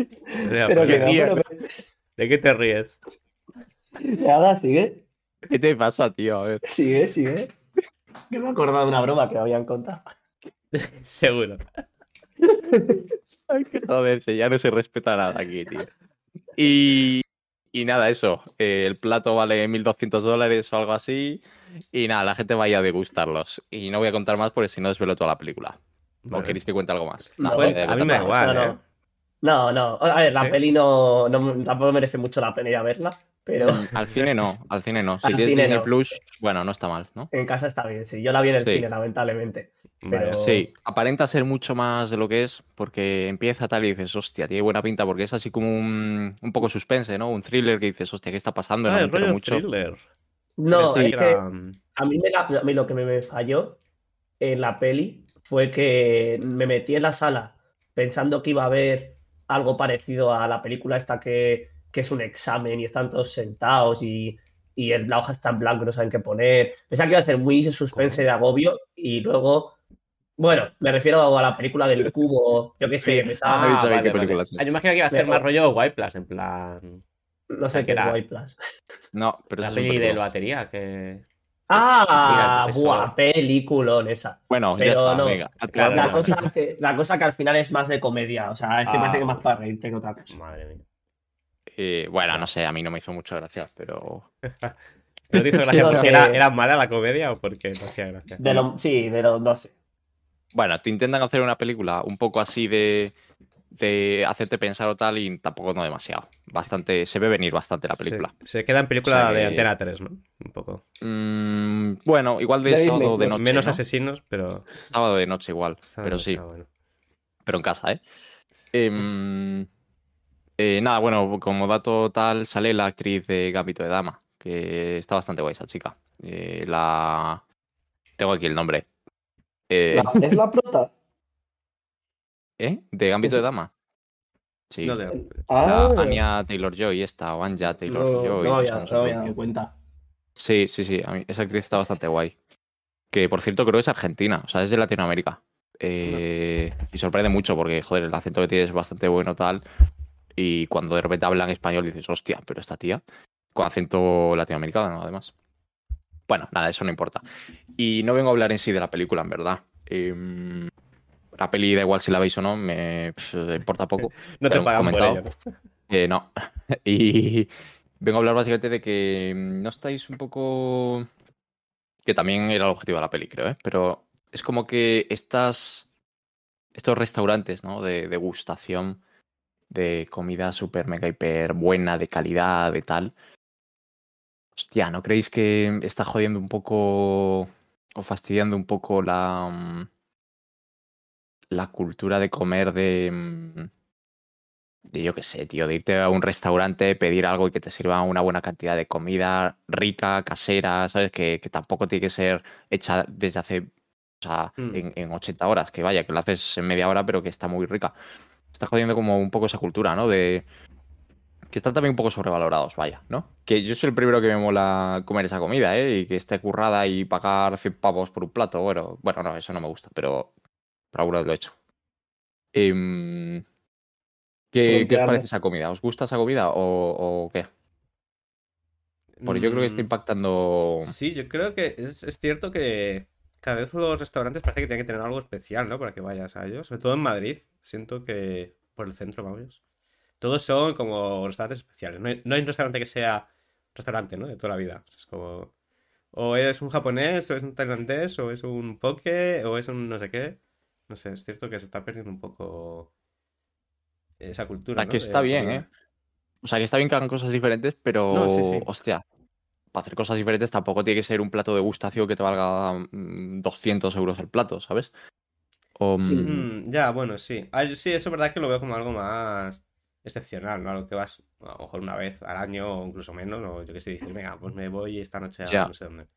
Pelea,
Pero que
pelea.
no, pero que-
¿De qué te ríes?
Nada, sigue,
¿Qué te pasa, tío? A ver.
sigue, sigue. Que me he acordado de una broma que me habían contado.
Seguro.
Ay, joder, si ya no se respeta nada aquí, tío. Y, y nada, eso. eh, el plato vale 1.200 dólares o algo así. Y nada, la gente vaya a degustarlos. Y no voy a contar más porque si no desvelo toda la película. ¿O queréis que cuente algo más?
No,
No,
Bueno, a mí me da igual,
no,
¿eh?
No, no. A ver, la
¿Sí?
peli no, no- tampoco merece mucho la pena ir a verla, pero
Al cine no, al cine no. Si
Al
tienes
cine
Disney
no.
Plus, bueno, no está mal, ¿no?
en casa está bien. Sí, yo la vi en el
Sí.
cine, lamentablemente. Pero-
Sí, aparenta ser mucho más de lo que es, porque empieza tal y dices, hostia, tiene buena pinta, porque es así como un, un poco suspense, ¿no? Un thriller que dices, hostia, ¿qué está pasando? No
Ah,
me
el
mucho.
thriller.
No, es
que era-
a mí, me la- a mí lo que me, me falló en la peli fue que me metí en la sala pensando que iba a haber algo parecido a la película esta que, que es un examen y están todos sentados y, y el- la hoja está en blanco y no saben qué poner. Pensaba que iba a ser muy suspense de agobio y luego, bueno, me refiero a la película del cubo, yo qué sé,
Sí.
pensaba,
no sabía
vale,
qué
vale.
película es esa.
Ah, yo imagino que iba a ser
Me-
más rollo White Plus, en plan.
no sé qué
era-
White Plus.
No, pero
La peli de batería, que.
Ah, buah, peliculón esa.
Bueno, ya
Pero
está,
no.
venga.
Claro,
La
no.
cosa, que, la cosa que al final es más de comedia, o sea, es que
Ah,
parece que más
uf.
para reírte que otra cosa.
Madre mía.
Eh, bueno, no sé, a mí no me hizo mucho gracia, pero...
¿Pero te hizo gracia
No
porque era, era mala la comedia o porque no hacía gracia?
De lo, sí, de los no sé.
Bueno, te intentan hacer una película un poco así de, de hacerte pensar o tal y tampoco no demasiado. Bastante, se ve venir bastante la película.
Se, se queda en película
O sea
de Antena 3, ¿no? Un poco.
Mm, bueno, igual de
De
sábado
Disney
de noche,
Menos
¿no?
asesinos, pero.
Sábado de noche igual, pero sí,
bueno.
pero en casa, ¿eh? Em, eh, nada, bueno, como dato tal, sale la actriz de Gambito de Dama, que está bastante guay esa chica. Eh, la... Tengo aquí el nombre. Eh,
La- ¿Es la prota?
¿eh? ¿De Gambito de Dama? Sí.
No, de-
La
Ah,
Anya Taylor-Joy esta, o Anya
no,
Taylor-Joy.
no,
no se
no
pronuncia.
dado cuenta.
Sí, sí, sí. A mí, esa actriz está bastante guay. Que por cierto creo que es argentina, o sea, es de Latinoamérica. Eh, Y sorprende mucho porque, joder, el acento que tiene es bastante bueno, tal. Y cuando de repente hablan español dices, hostia, pero esta tía, con acento latinoamericano, además. Bueno, nada, eso no importa. Y no vengo a hablar en sí de la película, en verdad. Em, la peli da igual si la veis o no, me pf, importa poco.
no te pagan por
comentado.
¿no?
Eh, no. Y vengo a hablar básicamente de que mm, no estáis un poco. Que también era el objetivo de la peli, creo, ¿eh? Pero es como que estas. Estos restaurantes, ¿no? De degustación de comida súper mega hiper buena, de calidad, de tal. Hostia, ¿no creéis que está jodiendo un poco. o fastidiando un poco la. mm, la cultura de comer de. mm, de yo qué sé, tío, de irte a un restaurante, pedir algo y que te sirva una buena cantidad de comida rica, casera, ¿sabes? Que, que tampoco tiene que ser hecha desde hace, o sea,
Mm.
en, en 80 horas, que vaya, que la haces en media hora, pero que está muy rica. Está jodiendo como un poco esa cultura, ¿no? De que están también un poco sobrevalorados, vaya, ¿no? Que yo soy el primero que me mola comer esa comida, ¿eh? Y que esté currada y pagar 100 pavos por un plato, bueno, bueno, no, eso no me gusta, pero, pero alguna vez lo he hecho. Em, ¿Qué, qué os parece esa comida? ¿Os gusta esa comida o, o qué? Porque yo creo que está
Mm,
impactando.
Sí, yo creo que es, es cierto que cada vez los restaurantes parece que tienen que tener algo especial, ¿no? Para que vayas a ellos. Sobre todo en Madrid. Siento que por el centro, vamos. Todos son como restaurantes especiales. No hay, no hay un restaurante que sea restaurante, ¿no? De toda la vida. Es como O es un japonés, o es un tailandés, o es un poke, o es un no sé qué. No sé, es cierto que se está perdiendo un poco esa cultura.
Aquí
¿no?
está
de
bien. ¿eh? O sea, que está bien que hagan cosas diferentes, pero.
No, sí, sí.
Hostia. Para hacer cosas diferentes tampoco tiene que ser un plato de degustación que te valga mm, 200 euros el plato, ¿sabes? O,
Sí.
mm,
Mm, ya, bueno, sí. Sí, eso es verdad que lo veo como algo más excepcional, ¿no? Algo que vas a lo mejor una vez al año o incluso menos, o yo qué sé, dices, venga, pues me voy esta noche a
Ya.
no sé dónde.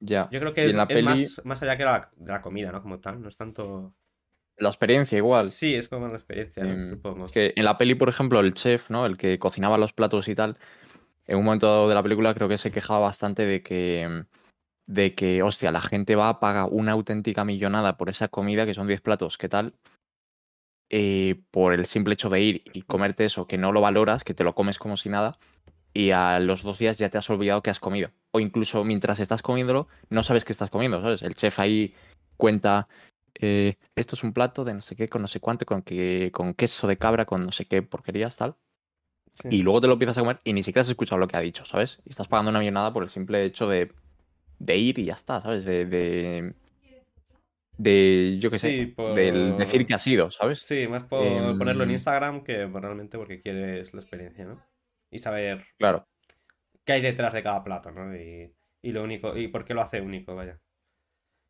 ya.
Yo creo que es,
peli-
más, más allá que la, de la comida, ¿no? Como tal, no es tanto...
La experiencia igual.
Sí, es como la experiencia, ¿no?
Em,
Supongo.
Es que en la peli, por ejemplo, el chef, ¿no? El que cocinaba los platos y tal, en un momento dado de la película creo que se quejaba bastante de que, de que, hostia, la gente va, paga una auténtica millonada por esa comida, que son 10 platos, ¿qué tal? Eh, por el simple hecho de ir y comerte eso, que no lo valoras, que te lo comes como si nada, y a los dos días ya te has olvidado que has comido. O incluso mientras estás comiéndolo, no sabes que estás comiendo, ¿sabes? El chef ahí cuenta, eh, esto es un plato de no sé qué, con no sé cuánto, con, que, con queso de cabra, con no sé qué porquerías, tal.
Sí.
Y luego te lo empiezas a comer y ni siquiera has escuchado lo que ha dicho, ¿sabes? Y estás pagando una millonada por el simple hecho de, de ir y ya está, ¿sabes? De, de, de yo qué
Sí,
sé,
por-
del decir que has ido, ¿sabes?
Sí, más por
Em,
ponerlo en Instagram que por realmente porque quieres la experiencia, ¿no? Y saber
Claro.
qué hay detrás de cada plato, ¿no? Y, y lo único, y por qué lo hace único, vaya.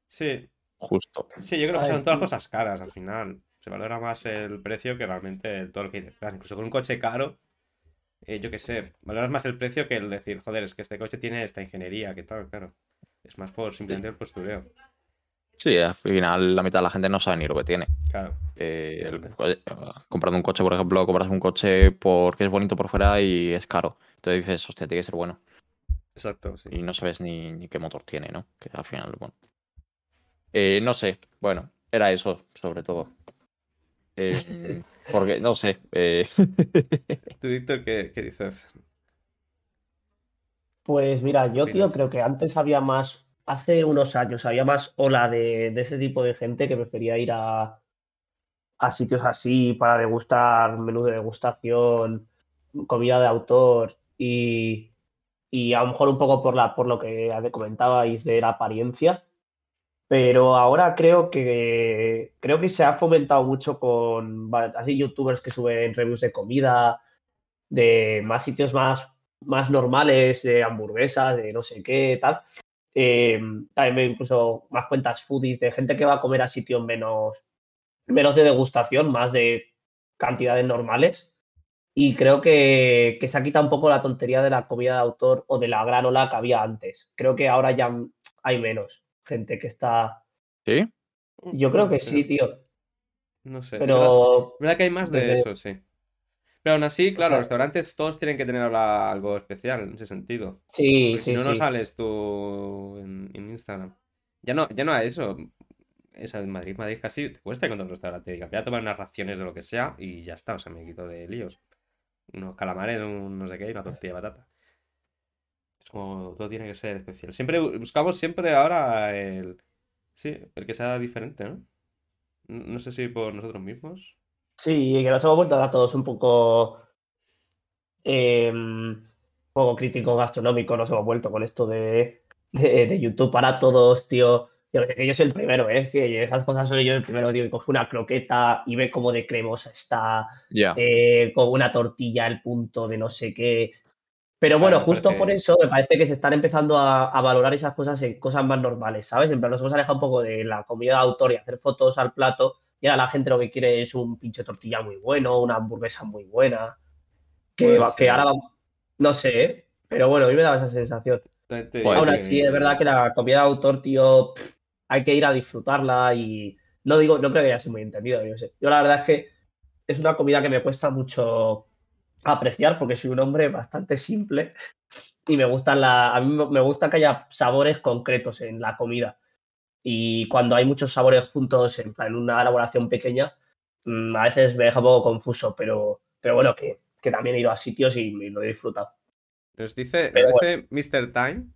Sí,
Justo.
sí, yo creo que son todas cosas caras al final. Se valora más el precio que realmente todo lo que hay detrás. Incluso con un coche caro, eh, yo qué sé, valoras más el precio que el decir, joder, es que este coche tiene esta ingeniería, ¿qué tal? Claro. Es más por simplemente el postureo.
Sí, al final la mitad de la gente no sabe ni lo que tiene.
Claro.
Eh, el- comprando un coche, por ejemplo, compras un coche porque es bonito por fuera y es caro. Entonces dices, hostia, tiene que ser bueno.
Exacto, sí.
Y no sabes ni, ni qué motor tiene, ¿no? Que al final, bueno. Eh, no sé, bueno, era eso, sobre todo. Eh, porque, no sé. eh,
¿Tú, Víctor, qué, qué dices?
Pues mira, yo, tío, creo que antes había más, hace unos años, había más ola de, de ese tipo de gente que prefería ir a, a sitios así para degustar menú de degustación, comida de autor y, y a lo mejor un poco por la, por lo que comentabais de la apariencia. Pero ahora creo que creo que se ha fomentado mucho con así youtubers que suben reviews de comida, de más sitios más, más normales, de hamburguesas, de no sé qué, tal. Eh, también incluso más cuentas foodies de gente que va a comer a sitios menos, menos de degustación, más de cantidades normales. Y creo que, que se ha quitado un poco la tontería de la comida de autor o de la gran ola que había antes. Creo que ahora ya hay menos gente que está.
¿Sí?
Yo creo que sí, tío.
No sé. de verdad-
Pero
verdad que hay más de
desde-
eso, sí. Pero aún así, claro,
sea-
los restaurantes todos tienen que tener algo especial en ese sentido.
sí,
Porque si
sí,
no, no
sí.
sales tú en, en Instagram. Ya no, ya no a eso. Esa en Madrid, Madrid casi te cuesta encontrar un restaurante. Diga, voy a tomar unas raciones de lo que sea y ya está. O sea, me quito de líos. Unos calamares, un no sé qué y una tortilla de patata. Es como todo tiene que ser especial. Siempre buscamos siempre ahora el. Sí, el que sea diferente, ¿no? No sé si por nosotros mismos.
Sí, que nos hemos vuelto ahora todos un poco, eh, un poco críticos gastronómicos, nos hemos vuelto con esto de, de, de YouTube para todos, tío. Yo, que yo soy el primero, ¿eh? Que esas cosas soy yo el primero, tío, que coge una croqueta y ve cómo de cremosa está,
Ya.
eh, con una tortilla al punto de no sé qué. Pero bueno,
Claro,
justo
porque-
por eso me parece que se están empezando a, a valorar esas cosas en cosas más normales, ¿sabes? En plan, nos hemos alejado un poco de la comida de autor y hacer fotos al plato, y ahora la gente lo que quiere es un pinche tortilla muy bueno, una hamburguesa muy buena, que, va- que
ser.
ahora no sé, ¿eh? pero bueno, a mí me daba esa sensación. Aún así, es verdad que la comida de autor, tío, pff, hay que ir a disfrutarla y no digo, no creo que haya sido muy entendido, yo sé. Yo la verdad es que es una comida que me cuesta mucho apreciar porque soy un hombre bastante simple y me gustan la, a mí me gusta que haya sabores concretos en la comida. Y cuando hay muchos sabores juntos en, una elaboración pequeña, mm, a veces me deja un poco confuso, pero, pero bueno, que, que también he ido a sitios y, lo he disfrutado.
Nos dice, nos dice Mr. Time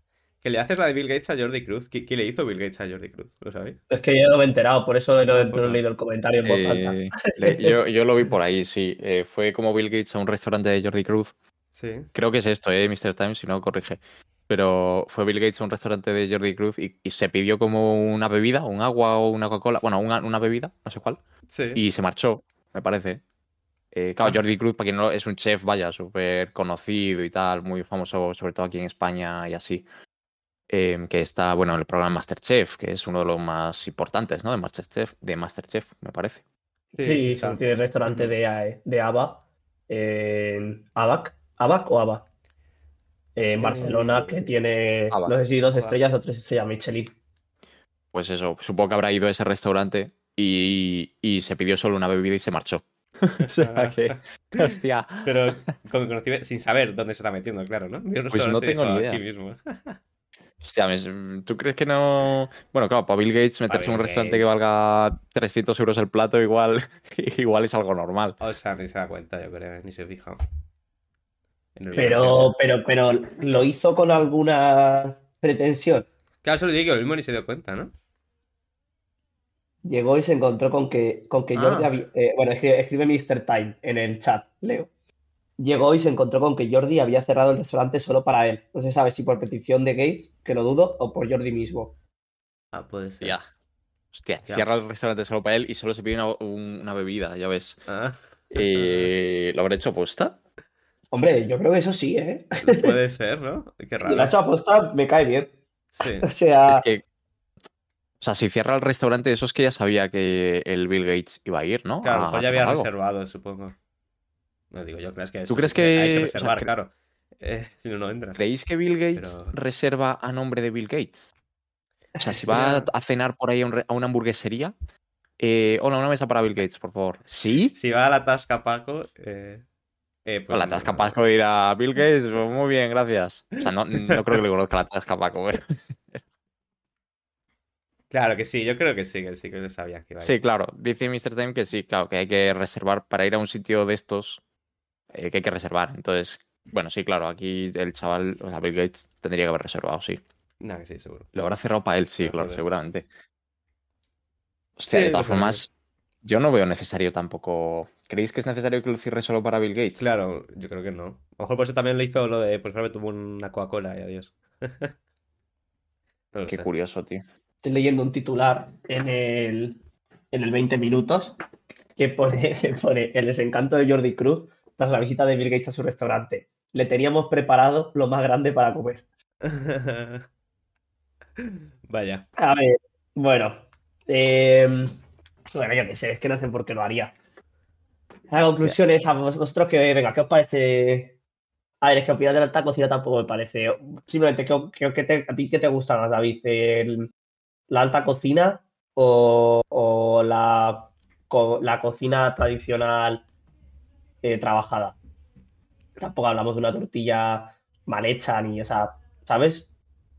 que le haces la de Bill Gates a Jordi Cruz. ¿Qué, qué le hizo Bill Gates a Jordi Cruz? ¿Lo sabéis?
Es que yo no me he enterado, por eso no, he- no he leído el comentario en voz alta.
Eh, le- yo, yo lo vi por ahí, sí. Eh, fue como Bill Gates a un restaurante de Jordi Cruz.
Sí.
Creo que es esto, ¿eh? Mr. Time, si no, corrige. pero fue Bill Gates a un restaurante de Jordi Cruz y, y se pidió como una bebida, un agua o una Coca-Cola, bueno, una, una bebida, no sé cuál,
Sí.
y se marchó, me parece. Eh, claro, Jordi Cruz, para quien no lo- es un chef, vaya, súper conocido y tal, muy famoso, sobre todo aquí en España y así. Eh, que está, bueno, en el programa Masterchef, que es uno de los más importantes, ¿no? De Masterchef, de Masterchef, me parece.
Sí,
sí,
sí,
está.
tiene el restaurante de, eh, de ABA en ABAC. ¿ABAC o ABA? En
Eh,
Barcelona, que tiene,
ABAC.
no sé si dos
ABAC.
estrellas o tres estrellas Michelin.
Pues eso, supongo que habrá ido a ese restaurante y, y se pidió solo una bebida y se marchó. o sea que, hostia.
Pero con sin saber dónde se está metiendo, claro, ¿no?
Pues no tengo ni idea.
Aquí mismo.
Hostia, ¿tú crees que no...? Bueno, claro, para Bill Gates meterse en un restaurante que valga 300 euros el plato igual, igual es algo normal.
O sea, ni se da cuenta, yo creo, ni se fija.
Pero, pero, pero, ¿lo hizo con alguna pretensión?
Claro, eso le digo, el mismo ni se dio cuenta, ¿no?
Llegó y se encontró con que, con que
Ah.
Jordi había- eh, bueno, es que escribe Mr. Time en el chat, Leo. Llegó y se encontró con que Jordi había cerrado el restaurante solo para él. No se sabe si por petición de Gates, que lo dudo, o por Jordi mismo.
Ah, puede ser.
Ya. Hostia,
Ya.
cierra el restaurante solo para él y solo se pide una, un- una bebida, ya ves.
Ah,
Eh, ¿Lo habrá hecho aposta?
Hombre, yo creo que eso sí, ¿eh?
puede ser, ¿no? Qué
Si lo ha
raro.
hecho aposta, me cae bien.
Sí.
O sea,
Es que... O sea, si cierra el restaurante, eso es que ya sabía que el Bill Gates iba a ir, ¿no?
Claro, a ya había reservado, supongo. No digo yo, crees que eso
¿Tú crees
sí Hay
que-
que
o sea,
reservar, claro. Eh, si no, no entra.
¿Creéis que Bill Gates
Pero-
reserva a nombre de Bill Gates? O sea, si va a cenar por ahí a, un a una hamburguesería. eh, hola, una mesa para Bill Gates, por favor. ¿Sí?
Si va a la tasca Paco, eh, eh, pues
la tasca. Paco dirá Bill Gates, pues muy bien, gracias. O sea, no, no creo que le conozca la tasca Paco.
Claro que sí, yo creo que sí, que sí, que lo sabía que iba a ir.
Sí, claro, dice Mr. Time que sí, claro, que hay que reservar para ir a un sitio de estos, eh, que hay que reservar. Entonces, bueno, sí, claro, aquí el chaval, o sea, Bill Gates tendría que haber reservado, sí.
Nah, que sí, seguro.
Lo habrá cerrado para él, sí, claro, seguramente. Hostia,
Sí,
de todas formas, yo no veo necesario tampoco. ¿Creéis que es necesario que lo cierre solo para Bill Gates?
Claro, yo creo que no. A lo mejor por eso también le hizo lo de, pues claro, tuvo una Coca-Cola y adiós. no
Qué
sé.
curioso, tío.
estoy leyendo un titular en el, en el 20 minutos que pone, que pone el desencanto de Jordi Cruz tras la visita de Bill Gates a su restaurante. Le teníamos preparado lo más grande para comer.
Vaya.
A ver, bueno. eh, bueno, yo qué sé, es que no sé por qué lo haría. La conclusión es a vos- vosotros que, venga, ¿qué os parece? A ver, es que opinar de la alta cocina tampoco me parece. Simplemente, ¿qué, qué- qué te- ¿a ti qué te gusta más, David? ¿El- ¿La alta cocina o, o la, co- la cocina tradicional eh, trabajada? Tampoco hablamos de una tortilla mal hecha ni, o sea, ¿sabes?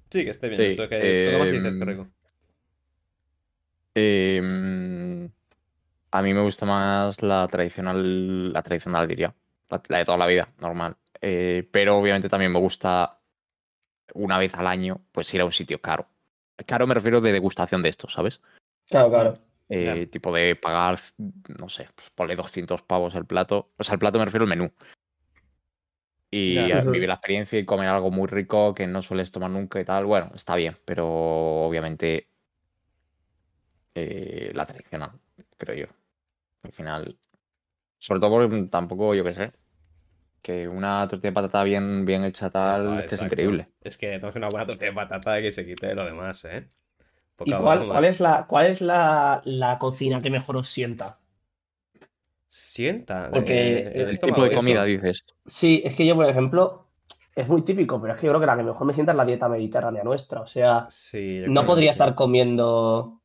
Sí, que esté bien.
Sí,
eso que todo lo más dices,
em,
correcto.
Eh, mm, a mí me gusta más la tradicional, la tradicional diría, la, la de toda la vida, normal. Eh, pero obviamente también me gusta una vez al año, pues ir a un sitio caro. Caro me refiero de degustación de esto, ¿sabes?
Claro, claro.
Eh,
Claro.
Tipo de pagar, no sé, pues ponle 200 pavos el plato. O sea, el plato me refiero al menú. Y
Ujú.
vivir la experiencia y comer algo muy rico que no sueles tomar nunca y tal. Bueno, está bien, pero obviamente eh, la tradicional, creo yo. Al final, sobre todo porque tampoco, yo qué sé, que una tortilla de patata bien, bien hecha tal,
Ah,
es que es increíble.
Es que tenemos una buena tortilla de patata que se quite lo demás, ¿eh?
¿Y cuál, cuál es la, cuál es la, la cocina que mejor os sienta?
Sienta.
Porque el
el
El
estómago
tipo de comida, dices.
Sí, es que yo, por ejemplo, es muy típico, pero es que yo creo que la que mejor me sienta es la dieta mediterránea nuestra. O sea,
Sí,
no podría
sí.
estar comiendo,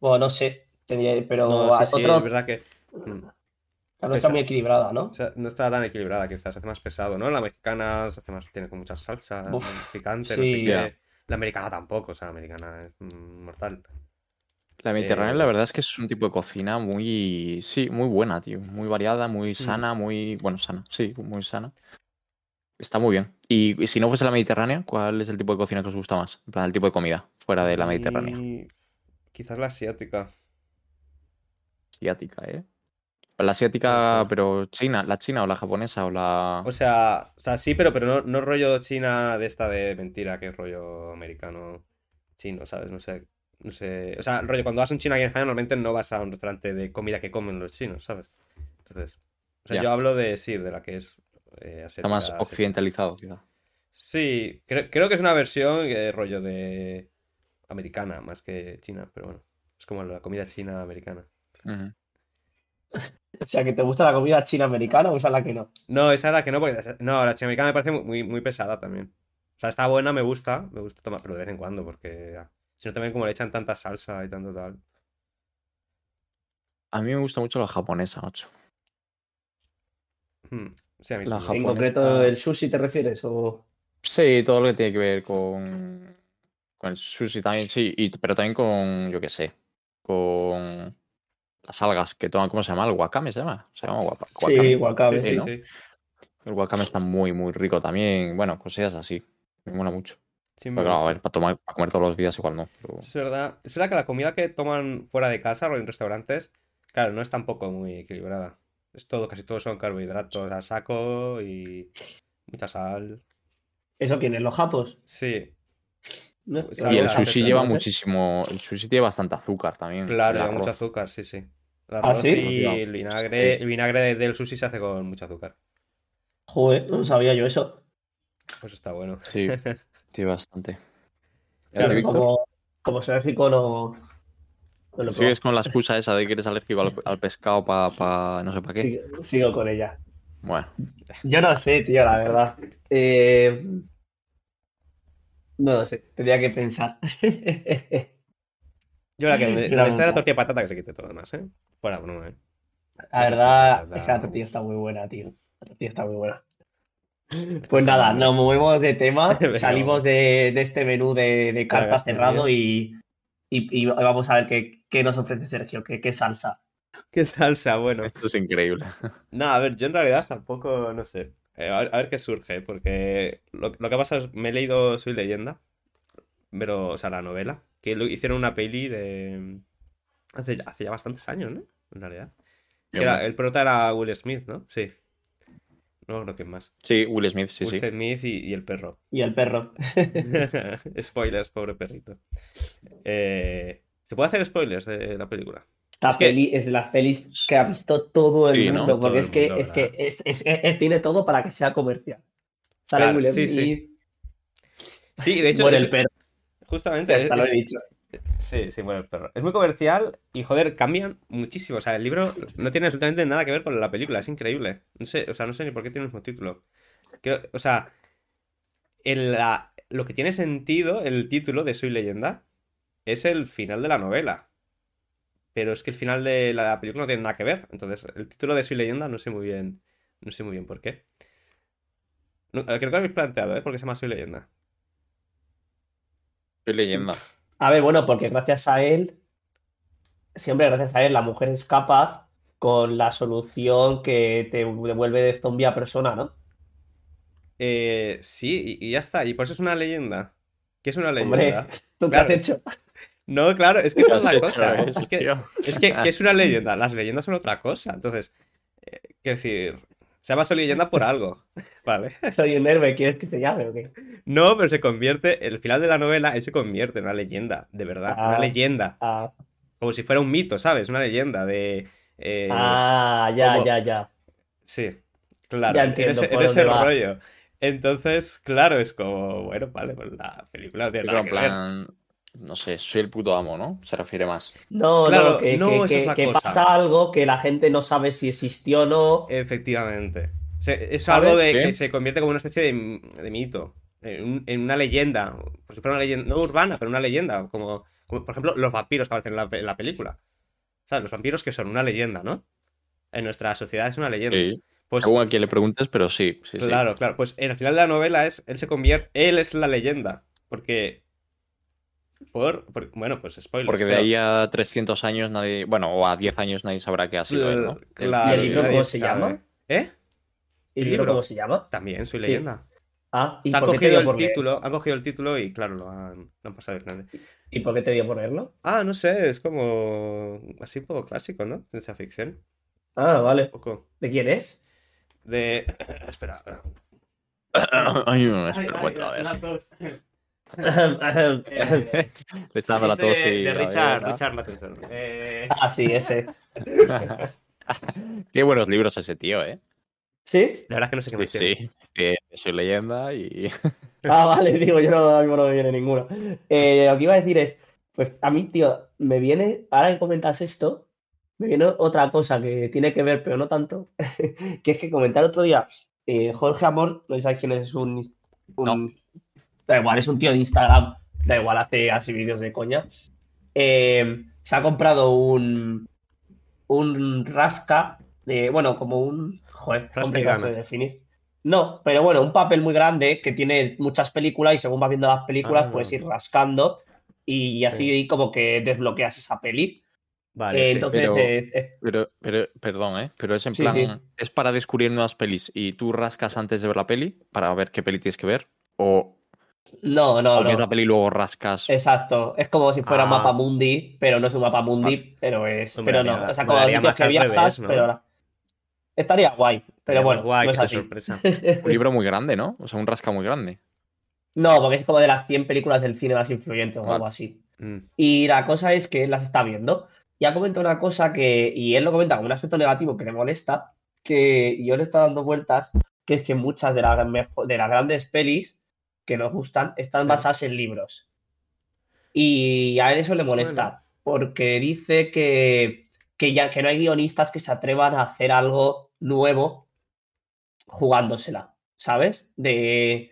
bueno, no sé, tendría- pero
No, sí,
a-
sí,
otro-
es verdad que. mm,
la nuestra
Eso
muy equilibrada, ¿no?
O sea, no está tan equilibrada, quizás, se hace más pesado, ¿no? La mexicana se hace más, tiene con muchas salsas,
Uf,
picante, no sé qué. La americana tampoco, o sea, la americana es mortal.
La mediterránea,
Eh,
la verdad es que es un tipo de cocina muy, sí, muy buena, tío. Muy variada, muy sana, muy, bueno, sana, sí, muy sana. Está muy bien. Y, y si no fuese la mediterránea, ¿cuál es el tipo de cocina que os gusta más? En plan, el tipo de comida fuera de la mediterránea.
Y Quizás la asiática.
Asiática, ¿eh? La asiática, pero china, la china o la japonesa o la.
O sea, o sea, sí, pero, pero no, no rollo China de esta de mentira, que es rollo americano chino, ¿sabes? No sé. No sé. O sea, rollo, cuando vas en China aquí en España, normalmente no vas a un restaurante de comida que comen los chinos, ¿sabes? Entonces. O sea, yo hablo de sí, de la que es eh,
Está más
asiática,
occidentalizado, quizá.
Sí, creo, creo que es una versión eh, rollo de americana más que china, pero bueno, es como la comida china americana.
Ujú.
O sea, que te gusta la comida china americana o esa es la que no.
No, esa es la que no, porque no, la china americana me parece muy, muy pesada también. O sea, está buena, me gusta, me gusta tomar, pero de vez en cuando, porque si no también como le echan tanta salsa y tanto tal.
A mí me gusta mucho la japonesa, macho.
Hmm, Sí, a mí
La
también.
En
japonesa.
concreto, ¿el sushi te refieres? O...
Sí, todo lo que tiene que ver con, con el sushi también, sí, y, pero también con, yo qué sé, con las algas que toman, ¿cómo se llama? ¿El wakame se llama? Se llama guapa-
Sí, wakame,
Sí,
sí,
sí,
¿no?
sí.
El wakame está muy, muy rico también. Bueno, cosillas así. Me mola mucho.
Sí,
Pero claro, a ver, para tomar, para comer todos los días igual no. pero-
Es verdad. Es verdad que la comida que toman fuera de casa o en restaurantes, claro, no es tampoco muy equilibrada. Es todo, casi todo son carbohidratos a saco y mucha sal.
¿Eso quién es? ¿Los japos?
Sí,
¿No?
Pues
Y el sushi lleva muchísimo. El sushi tiene bastante azúcar también.
claro, lleva mucho azúcar, sí, sí. El
¿Ah, sí?
y el vinagre,
sí.
el vinagre del sushi se hace con mucho azúcar.
Joder, no sabía yo eso.
Pues está bueno.
Sí, tiene bastante. ¿Y
Claro?
Como, como soy alérgico, no, no lo
Sigues con la excusa esa de que eres alérgico al, al pescado para no sé para qué.
Sigo, sigo con ella.
Bueno,
Yo no sé, tío, la verdad. Eh, No lo sé, tendría que pensar.
Yo la que donde, donde está la tortilla de patata que se quite todo lo demás, ¿eh? Fuera Bruno, ¿eh?
La verdad es que la tortilla está muy buena, tío. La tortilla está muy buena. Pues nada, nos movemos de tema, salimos de, de este menú de, de carta
Gaston,
cerrado y, y- y vamos a ver qué, qué nos ofrece Sergio, qué, qué salsa.
Qué salsa, bueno.
esto es increíble.
No, a ver, yo en realidad tampoco, no sé. Eh, a, ver, a ver qué surge, porque lo, lo que pasa es, me he leído Soy Leyenda, pero, o sea, la novela, que lo- hicieron una peli de... Hace, ya- hace ya bastantes años, ¿no? En realidad. Era- el prota era Will Smith, ¿no? Sí. No creo que más.
Sí, Will Smith, sí,
Will
sí.
Smith y, y el perro.
Y el perro.
Spoilers, pobre perrito. Eh, ¿Se puede hacer spoilers de la película?
La
Es que-
es de las pelis que ha visto todo el mundo, porque
el
es que, es que es, tiene todo para que sea comercial. Sale
Claro,
Will
sí, sí. Sí, de hecho,
muere el perro,
justamente
ya está, lo he dicho.
Sí, sí, bueno, el perro. Es muy comercial y, joder, cambian muchísimo. O sea, el libro no tiene absolutamente nada que ver con la película, es increíble. No sé, o sea, no sé ni por qué tiene el mismo título. Creo- o sea, en la, lo que tiene sentido, el título de Soy Leyenda, es el final de la novela. Pero es que el final de la película no tiene nada que ver. Entonces, el título de Soy Leyenda no sé muy bien. No sé muy bien por qué. No, creo que lo habéis planteado, ¿eh? Porque se llama Soy Leyenda.
Soy leyenda.
A ver, bueno, porque gracias a él, siempre gracias a él, la mujer escapa con la solución que te devuelve de zombie a persona, ¿no?
Eh, sí, y, y ya está. Y por eso es una leyenda. ¿Qué es una
Hombre,
leyenda?
¿tú qué
Claro,
has
es-
hecho?
No, claro, es que
¿Qué
esa es
hecho,
cosa.
eh,
Es que,
tío?
es que, ¿qué es una leyenda? Las leyendas son otra cosa. Entonces, eh, quiero decir, se llama solo leyenda por algo, ¿vale?
Soy un héroe, ¿quieres que se llame o qué?
No, pero se convierte, el final de la novela, él se convierte en una leyenda, de verdad,
Ah.
una leyenda.
Ah,
Como si fuera un mito, ¿sabes? Una leyenda de... eh,
ah, ya,
como-
ya, ya.
Sí, claro,
Ya
en
entiendo
ese, en ese rollo. Entonces, claro, es como, bueno, vale, pues la película no tiene nada ver.
No sé, soy el puto amo, ¿no? Se refiere más.
No,
Claro,
no, que,
no,
que-
esa es
que-
la
que
cosa.
pasa algo que la gente no sabe si existió o no.
Efectivamente. O sea, es
¿Sabes?
algo de
Sí.
que se convierte como una especie de, de mito. En, un- en una leyenda. Como si fuera una leyenda, no urbana, pero una leyenda. Como, como, por ejemplo, los vampiros que aparecen en la, en la película. ¿Sabes? Los vampiros que son una leyenda, ¿no? En nuestra sociedad es una leyenda.
Sí.
Pues,
Según a quien le preguntes, pero sí, sí, sí.
claro, claro. Pues en el final de la novela es, él se convierte, él es la leyenda. Porque, por, por- bueno, pues spoilers.
Porque de
pero-
ahí a 300 años nadie, bueno, o a 10 años nadie sabrá qué ha sido él, ¿no?
Claro,
¿Y el libro cómo se
sabe.
llama?
¿Eh?
¿Y
¿El
libro cómo se llama?
También soy
Sí.
leyenda.
Ah, ¿y
han
por qué te
cogido
dio
el
por leer?
título, han cogido el título y claro, lo han, lo han pasado de grande.
¿Y por qué te dio por leerlo?
Ah, no sé, es como así un poco clásico, ¿no? Ciencia ficción.
Ah, vale.
Poco.
¿De quién es?
De. Espera.
Ay, no, espera, cuento, a ver.
ah,
Le está dando la tos
de,
y
de
la
Richard. Richard Matheson. Eh,
sí, ese.
Qué buenos libros ese tío, ¿eh?
¿Sí?
la verdad es que no sé qué me
Sí, sí. Soy leyenda y.
Ah, vale, digo, yo no, a mí no me viene ninguno. Eh, lo que iba a decir es, pues a mí, tío, me viene, ahora que comentas esto, me viene otra cosa que tiene que ver, pero no tanto, que es que comenté el otro día, eh, Jorge Amor, no sabes quién es, es un, un- da igual, es un tío de Instagram, da igual, hace así vídeos de coña, eh, se ha comprado un, un rasca, de, bueno, como un, joder, complicado de definir. No, pero bueno, un papel muy grande que tiene muchas películas y según vas viendo las películas
Ah.
puedes ir rascando y así como que desbloqueas esa peli.
Vale,
Eh,
sí.
entonces,
pero-
eh,
Pero, pero, perdón, ¿eh? Pero es en
Sí,
plan.
sí.
¿Es para descubrir nuevas pelis y tú rascas antes de ver la peli para ver qué peli tienes que ver? ¿O,
no, no,
ves
no.
la peli luego rascas?
Exacto, es como si fuera
Ah.
un mapa mundi, pero no es un mapa mundi, pero es,
Hombre,
pero no,
haría-
o sea, como
más
que viajas,
revés, ¿no?
pero ahora- estaría guay, pero
Estaría
bueno,
guay
no es así.
sorpresa.
Un libro muy grande, ¿no? O sea, un rasca muy grande.
No, porque es como de las 100 películas del cine más influyentes o
Vale.
algo así.
Mm.
Y la cosa es que él las está viendo. Y ha comentado una cosa que, y él lo comenta como un aspecto negativo que le molesta, que yo le está dando vueltas, que es que muchas de las, mejo- de las grandes pelis que nos gustan están
Sí.
basadas en libros. Y a él eso le molesta, porque dice que, que ya que no hay guionistas que se atrevan a hacer algo nuevo jugándosela, ¿sabes? De...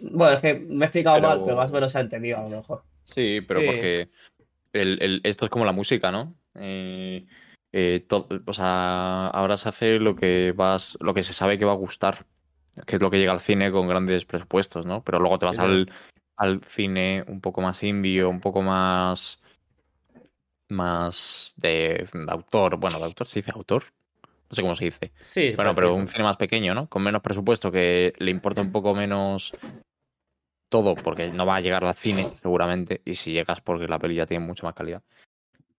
Bueno, es que me he explicado
Pero-
mal, pero más o menos se ha entendido a lo mejor.
Sí, pero
Sí.
porque el- el- esto es como la música, ¿no? Eh, eh, to- o sea, ahora se hace lo que vas, lo que se sabe que va a gustar, que es lo que llega al cine con grandes presupuestos, ¿no? Pero luego te vas
Sí,
al, al cine un poco más indie un poco más más de, de autor, bueno, de autor se dice autor, no sé cómo se dice.
Sí,
Bueno, pero un cine más pequeño, ¿no? Con menos presupuesto, que le importa un poco menos todo, porque no va a llegar al cine, seguramente, y si llegas porque la peli ya tiene mucha más calidad.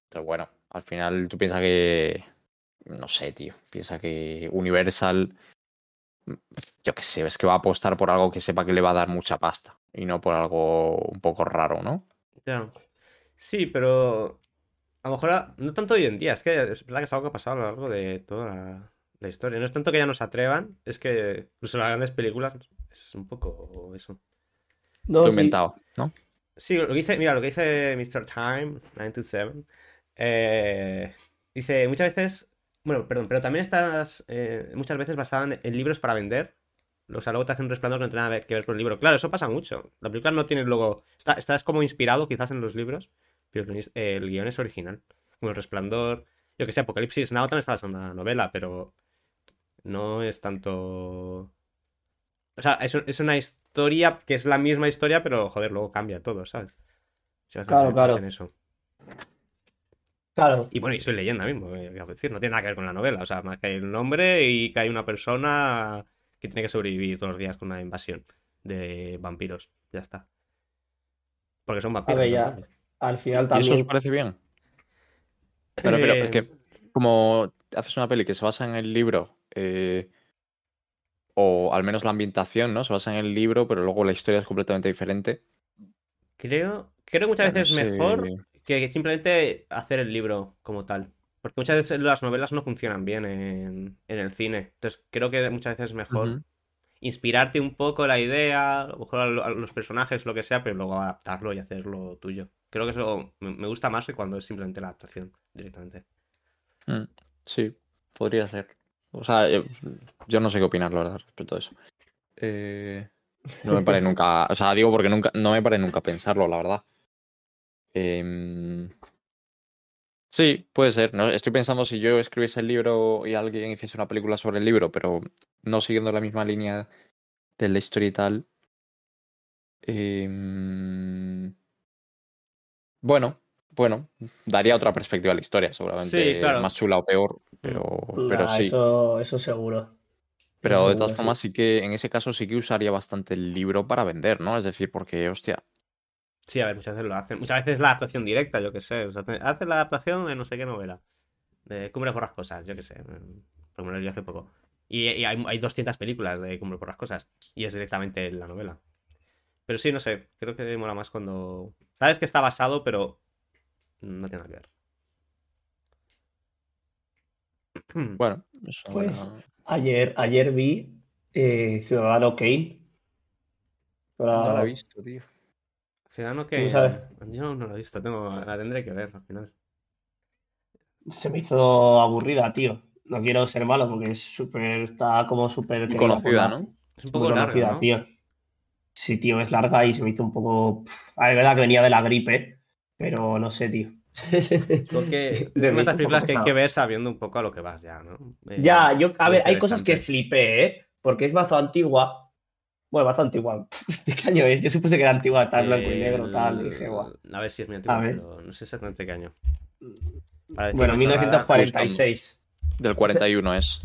Entonces, bueno, al final tú piensas que. No sé, tío. Piensa que Universal. Yo qué sé, es que va a apostar por algo que sepa que le va a dar mucha pasta. Y no por algo un poco raro, ¿no?
Ya. Sí, pero a lo mejor a- no tanto hoy en día, es que es verdad que es algo que ha pasado a lo largo de toda la, la historia. No es tanto que ya no se atrevan, es que incluso las grandes películas es un poco eso.
No,
Lo he
sí.
inventado, ¿no?
Sí, lo que dice, mira, lo que dice Mr. Time, 927, eh, dice, muchas veces, bueno, perdón, pero también estás eh, muchas veces basada en, en libros para vender. O sea, luego te hacen un resplandor que no tiene nada que ver con el libro. Claro, eso pasa mucho. La película no tiene luego. Está, estás como inspirado quizás en los libros, pero el, guion es original. Como el resplandor. Yo que sé, Apocalipsis Now también está basada en una novela, pero no es tanto. O sea, es, es una historia que es la misma historia, pero joder, luego cambia todo, ¿sabes? Si hacen-
Claro, claro.
eso.
Claro.
Y bueno, y soy leyenda mismo, eh, decir, no tiene nada que ver con la novela, o sea, más que hay el nombre y que hay una persona que tiene que sobrevivir todos los días con una invasión de vampiros, ya está. Porque son vampiros.
ver,
no
ya. Al final
¿Y eso os
también.
parece bien? Pero, pero es
Eh,
que como haces una peli que se basa en el libro, eh, o al menos la ambientación, ¿no? Se basa en el libro, pero luego la historia es completamente diferente.
Creo, creo que muchas veces es mejor que simplemente hacer el libro como tal. Porque muchas veces las novelas no funcionan bien en, en el cine. Entonces creo que muchas veces es mejor inspirarte un poco la idea, a lo mejor a lo- a los personajes, lo que sea, pero luego adaptarlo y hacerlo tuyo. Creo que eso me gusta más que cuando es simplemente la adaptación directamente.
Mm, Sí, podría ser. O sea, eh, yo no sé qué opinar, la verdad, respecto a eso. Eh, no me paré nunca. O sea, digo porque nunca, no me paré nunca a pensarlo, la verdad. Em, sí, puede ser. No, estoy pensando si yo escribiese el libro y alguien hiciese una película sobre el libro, pero no siguiendo la misma línea de la historia y tal. Em, bueno, bueno, daría otra perspectiva a la historia, seguramente
Sí, claro.
más chula o peor, pero, pero
Nah,
sí.
eso, eso seguro.
Pero
Eso
de todas
seguro,
formas,
sí.
sí que en ese caso sí que usaría bastante el libro para vender, ¿no? Es decir, porque, hostia,
Sí, a ver, muchas veces lo hacen. Muchas veces la adaptación directa, yo qué sé. O sea, te- haces la adaptación de no sé qué novela. De Cumbre por las Cosas, yo qué sé. Porque me lo leí hace poco. Y, y hay, hay 200 películas de Cumbre por las Cosas. Y es directamente la novela. Pero sí, no sé. Creo que mola más cuando. Sabes que está basado, pero. No tiene nada que ver.
Bueno, es una
Pues, Ayer, ayer vi eh, Ciudadano Kane. Para-
No la he visto, tío.
Ciudadano que. Yo no, lo he visto. Tengo... La tendré que ver al final.
Se me hizo aburrida, tío. No quiero ser malo porque es súper, está como súper
conocida, ¿no?
Es un poco larga,
conocida,
¿no?
tío. Sí, tío, es larga y se me hizo un poco. A ver, es verdad que venía de la gripe, pero no sé, tío.
Porque
De poco
películas que hay que ver sabiendo un poco a lo que vas ya, ¿no? Eh,
Ya, yo, a ver, hay cosas que flipé, ¿eh? Porque es mazo antigua. Bueno, mazo antigua. ¿De qué año es? Yo supuse que era antigua, tal, blanco y negro, tal. y dije, guau.
A ver si es muy antiguo,
A ver.
pero no sé exactamente qué año. Decir
Bueno,
una chorrada,
1946.
Del 41 es.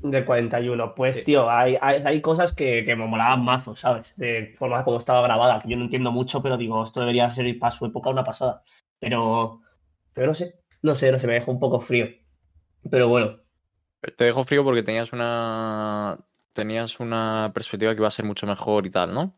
Del 41. Pues,
Sí.
tío, hay, hay, hay cosas que, que me molaban mazo, ¿sabes? De forma como estaba grabada, que yo no entiendo mucho, pero digo, esto debería ser para su época una pasada. Pero, pero no sé, no sé, no sé, me dejó un poco frío. Pero bueno,
Te dejo frío porque tenías una. Tenías una perspectiva que iba a ser mucho mejor y tal, ¿no?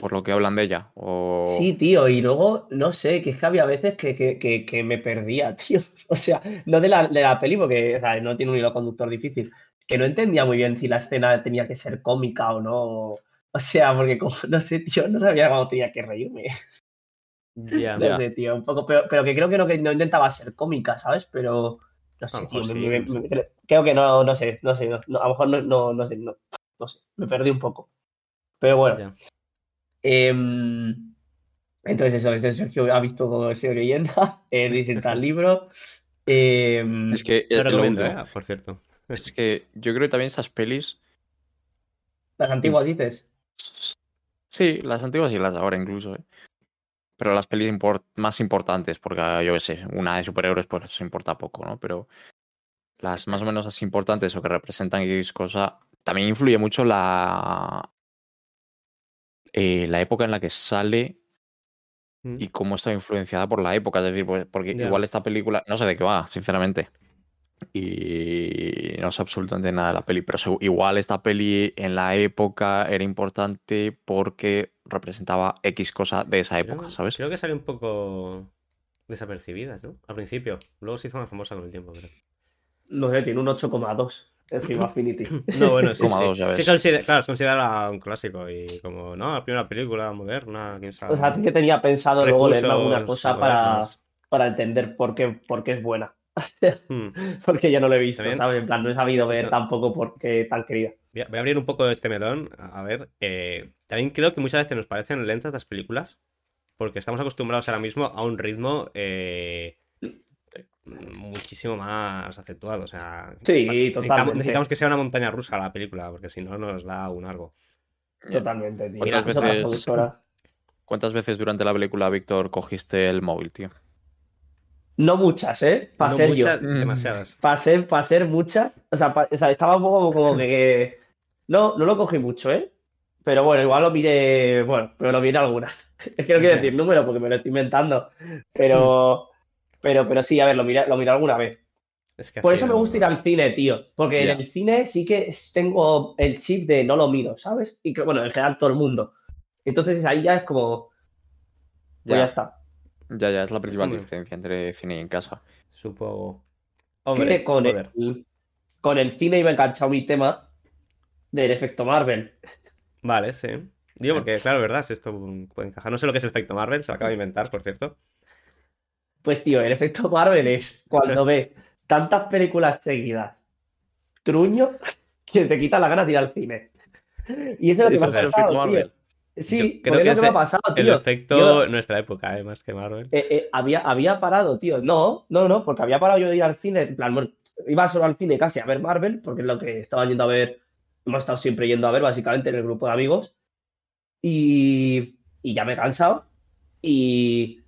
Por lo que hablan de ella. O...
sí, tío, y luego, no sé, que es que había veces que, que, que, que me perdía, tío. O sea, no de la, de la peli, porque o sea, no tiene un hilo conductor difícil, que no entendía muy bien si la escena tenía que ser cómica o no. O sea, porque como, no sé, tío, no sabía cuándo tenía que reírme.
Ya.
No sé, tío, un poco, pero, pero que creo que no, que no intentaba ser cómica, ¿sabes? Pero no sé,
lo
tío, me- me- me- creo- que no, no sé, no sé, no- no, a lo mejor no, no, no sé, no, no sé, me perdí un poco. Pero bueno, em, entonces eso, este Sergio ha visto como Sergio Leyenda, eh, dice tal libro. em,
Es que es lo
recomiendo,
último.
¿eh? Por cierto.
Es que yo creo que también esas pelis.
las antiguas dices.
Sí, las antiguas y las de ahora incluso, ¿eh? Pero las pelis import- más importantes, porque ah, yo qué sé, una de superhéroes pues importa poco, ¿no? Pero las más o menos así importantes o que representan X cosa, también influye mucho la, eh, la época en la que sale
Mm.
y cómo está influenciada por la época. Es decir, pues, porque igual esta película, no sé de qué va, sinceramente. Y no sé absolutamente nada de la peli, pero igual esta peli en la época era importante porque representaba X cosa de esa época,
Creo-
¿sabes?
Creo que salió un poco desapercibidas, ¿no? Al principio. Luego se hizo más famosa con el tiempo, creo.
No sé, tiene un 8,2 en Film Affinity.
No, bueno, sí,
Coma
sí.
dos, ya
Sí, considera- claro, es considerada un clásico y como, ¿no? La primera película moderna, quién sabe.
O sea, sí que tenía pensado luego leerme alguna cosa para, para entender por qué, por qué es buena.
Hmm.
Porque yo no lo he visto,
También-
¿sabes? En plan, no he sabido ver
No.
tampoco por qué tan querida.
Voy a, voy a abrir un poco este melón. A ver, eh, también creo que muchas veces nos parecen lentas las películas porque estamos acostumbrados ahora mismo a un ritmo eh, muchísimo más acentuado. O sea,
Sí,
necesitamos,
totalmente.
necesitamos que sea una montaña rusa la película porque si no nos da un algo.
Totalmente, tío.
¿Cuántas veces-. ¿Cuántas veces durante la película, Víctor, cogiste el móvil, tío?
No muchas, ¿eh? Para
No
ser
muchas,
yo.
Mm.
demasiadas.
Para ser, pa' ser muchas. O sea, pa- o sea, estaba un poco como que, que- No, no lo cogí mucho, ¿eh? Pero bueno, igual lo miré. Bueno, pero lo miré algunas. Es que no quiero decir número porque me lo estoy inventando. Pero. Pero, pero sí, a ver, lo miré, lo miré alguna vez.
Es que
Por eso me gusta ir al cine, tío. Porque en el cine sí que tengo el chip de no lo miro, ¿sabes? Y que, bueno, en general todo el mundo. Entonces ahí ya es como. Pues Ya, está.
Ya, ya, es la principal
Hombre.
diferencia entre cine y en casa.
Supongo. Hombre,
con el, con el cine iba enganchado mi tema del efecto Marvel.
Vale, sí. Digo, porque, claro, verdad, si esto puede encajar. No sé lo que es el efecto Marvel, se lo acaba de inventar, por cierto.
Pues, tío, el efecto Marvel es cuando ves tantas películas seguidas, truño, que te quita la ganas de ir al cine. Y eso es lo que me
es
ha pasado, tío.
Marvel.
Sí,
creo que
es lo que me ha pasado,
El
tío.
efecto
Yo-
nuestra época, eh, más que Marvel.
Eh, eh, había, había parado, tío. No, no, no, porque había parado yo de ir al cine. En plan, iba solo al cine casi a ver Marvel, porque es lo que estaba yendo a ver. Hemos estado siempre yendo a ver, básicamente, en el grupo de amigos. Y, y ya me he cansado. Y,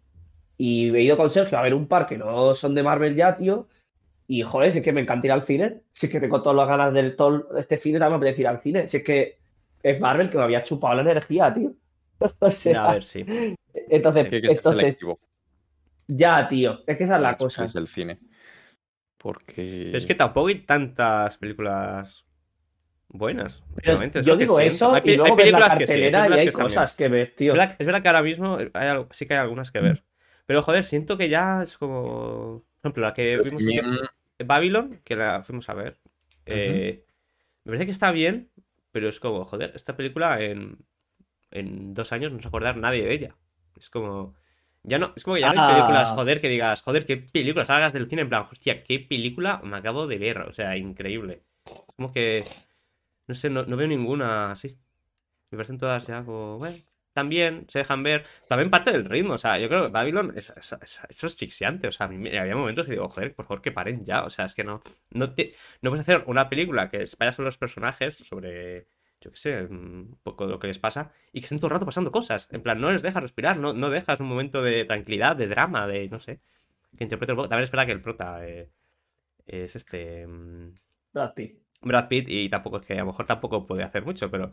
y he ido con Sergio a ver un par que no son de Marvel ya, tío. Y joder, si es que me encanta ir al cine. Si es que tengo todas las ganas del todo este cine, también me apetece ir al cine. Si es que es Marvel que me había chupado la energía, tío. O sea,
A ver, sí.
entonces,
Sí, que
entonces. Ya, tío, es que esa es la cosa.
pelis del cine. Porque.
Pero es que tampoco hay tantas películas buenas. Es
yo digo eso
Hay,
y
hay
luego ves la
películas que sí, hay
y hay
que bien.
cosas que ver, tío.
Es verdad, es verdad que ahora mismo hay algo- sí que hay algunas que ver. Pero joder, siento que ya es como. Por ejemplo, la que
Pero
vimos hace- Babylon, que la fuimos a ver. eh, Me parece que está bien, pero es como, joder, esta película en, en dos años no se acordar nadie de ella. Es como. Ya no, es como que ya no hay
Ah.
películas, joder, que digas, joder, qué película, salgas del cine en plan, hostia, qué película me acabo de ver. O sea, increíble. Es como que. No sé, no, no veo ninguna así. Me parecen todas ya como, bueno, también se dejan ver. También parte del ritmo, o sea, yo creo que Babylon es, es, es- asfixiante. O sea, a mí me- había momentos que digo, joder, por favor que paren ya. O sea, es que no. No, te, no puedes hacer una película que vaya sobre los personajes, sobre. Yo qué sé, un poco lo que les pasa, y que estén todo el rato pasando cosas. En plan, no les dejas respirar, no, no dejas un momento de tranquilidad, de drama, de no sé. Que interprete poco. También es verdad que el prota eh, es este. mm,
Brad Pitt.
Brad Pitt y tampoco es que a lo mejor tampoco puede hacer mucho, pero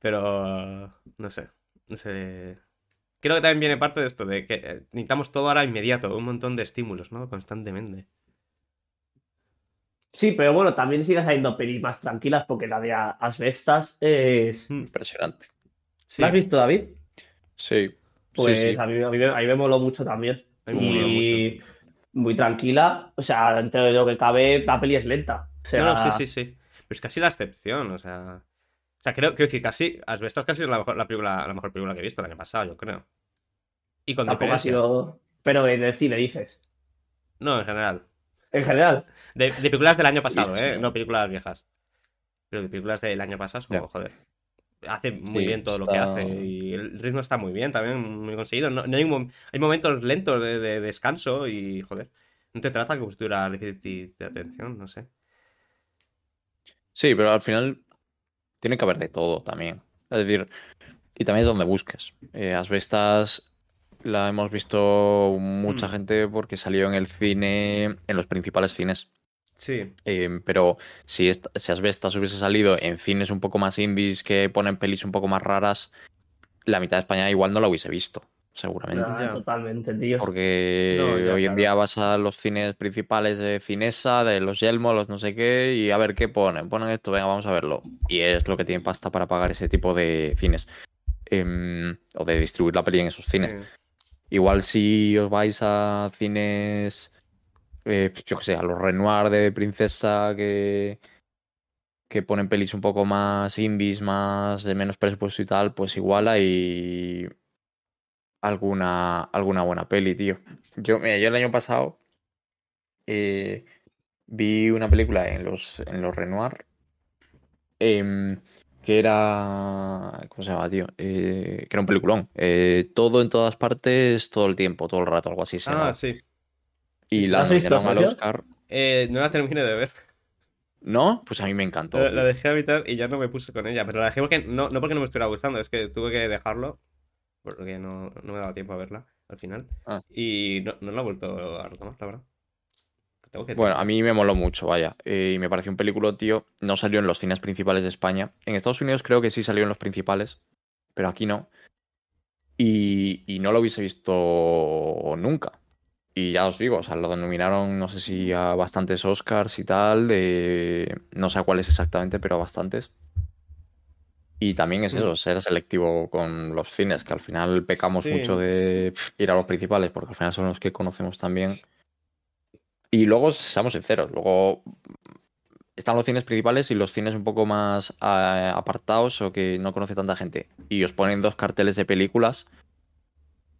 pero no sé, no sé. Creo que también viene parte de esto de que eh, necesitamos todo ahora inmediato, un montón de estímulos, ¿no? Constantemente.
Sí, pero bueno, también sigue saliendo pelis más tranquilas porque la de Asbestas es.
Mm,
Impresionante.
Sí,
¿La has visto, David?
Sí.
Pues
sí, sí.
A, mí, a, mí, me- a mí me moló mucho también.
Me
y muy tranquila. O sea, dentro de lo que cabe, la peli es lenta. O sea,
No, no, sí, sí, sí. Pero es casi la excepción, o sea. O sea, creo, quiero decir, casi. Asbestas casi es la mejor, la película, la mejor película que he visto el año pasado, yo creo. Y con
tampoco ha sido. Pero en el cine dices.
No, en general.
En general.
De, de películas del año pasado, ¿eh? No películas viejas. Pero de películas del año pasado es como, joder. Hace muy
Sí,
bien todo lo que hace y el ritmo está muy bien, también muy conseguido. No, no hay, mom- hay momentos lentos de, de descanso y, joder, no te trata si tuviera déficit de atención, no sé.
Sí, pero al final tiene que haber de todo también. Es decir, y también es donde busques. Eh, Asbestas la hemos visto mucha
Mm.
gente porque salió en el cine, en los principales cines.
Sí,
Eh, pero si, esta- si Asbestas hubiese salido en cines un poco más indies que ponen pelis un poco más raras, la mitad de España igual no la hubiese visto, seguramente.
Ya.
totalmente, tío.
Porque
No, ya,
hoy en
claro.
día vas a los cines principales de Cinesa, de los Yelmo, los no sé qué, y a ver qué ponen. Ponen esto, venga, vamos a verlo. Y es lo que tienen pasta para pagar ese tipo de cines. Em, o de distribuir la peli en esos cines.
sí.
Igual si os vais a cines, eh, yo que sé, a los Renoir de Princesa que, que ponen pelis un poco más indies, más de menos presupuesto y tal, pues igual hay alguna, alguna buena peli, tío. Yo, mira, yo el año pasado eh, vi una película en los, en los Renoir em, que era. ¿Cómo se llama, tío? Eh, que era un peliculón. Eh, todo en todas partes, todo el tiempo, todo el rato, algo así se
Ah,
llamaba.
sí.
Y la
¿Has visto,
nominaron al? Oscar.
Eh, no la terminé de ver.
¿No? Pues a mí me encantó.
La, la dejé a mitad y ya no me puse con ella. Pero la dejé porque no, no porque no me estuviera gustando, es que tuve que dejarlo. Porque no, no me daba tiempo a verla al final.
Ah.
Y no, no la he vuelto a retomar, la verdad. Tengo que
Bueno, a mí me moló mucho, vaya. Eh, y me pareció un película, tío. No salió en los cines principales de España. En Estados Unidos creo que sí salió en los principales, pero aquí no. Y, y no lo hubiese visto nunca. Y ya os digo, o sea, lo denominaron, no sé si a bastantes Oscars y tal, de... no sé a cuáles exactamente, pero a bastantes. Y también es eso,
Mm.
ser selectivo con los cines, que al final pecamos
Sí.
mucho de ir a los principales, porque al final son los que conocemos también. Y luego, seamos sinceros, luego están los cines principales y los cines un poco más eh, apartados o que no conoce tanta gente. Y os ponen dos carteles de películas.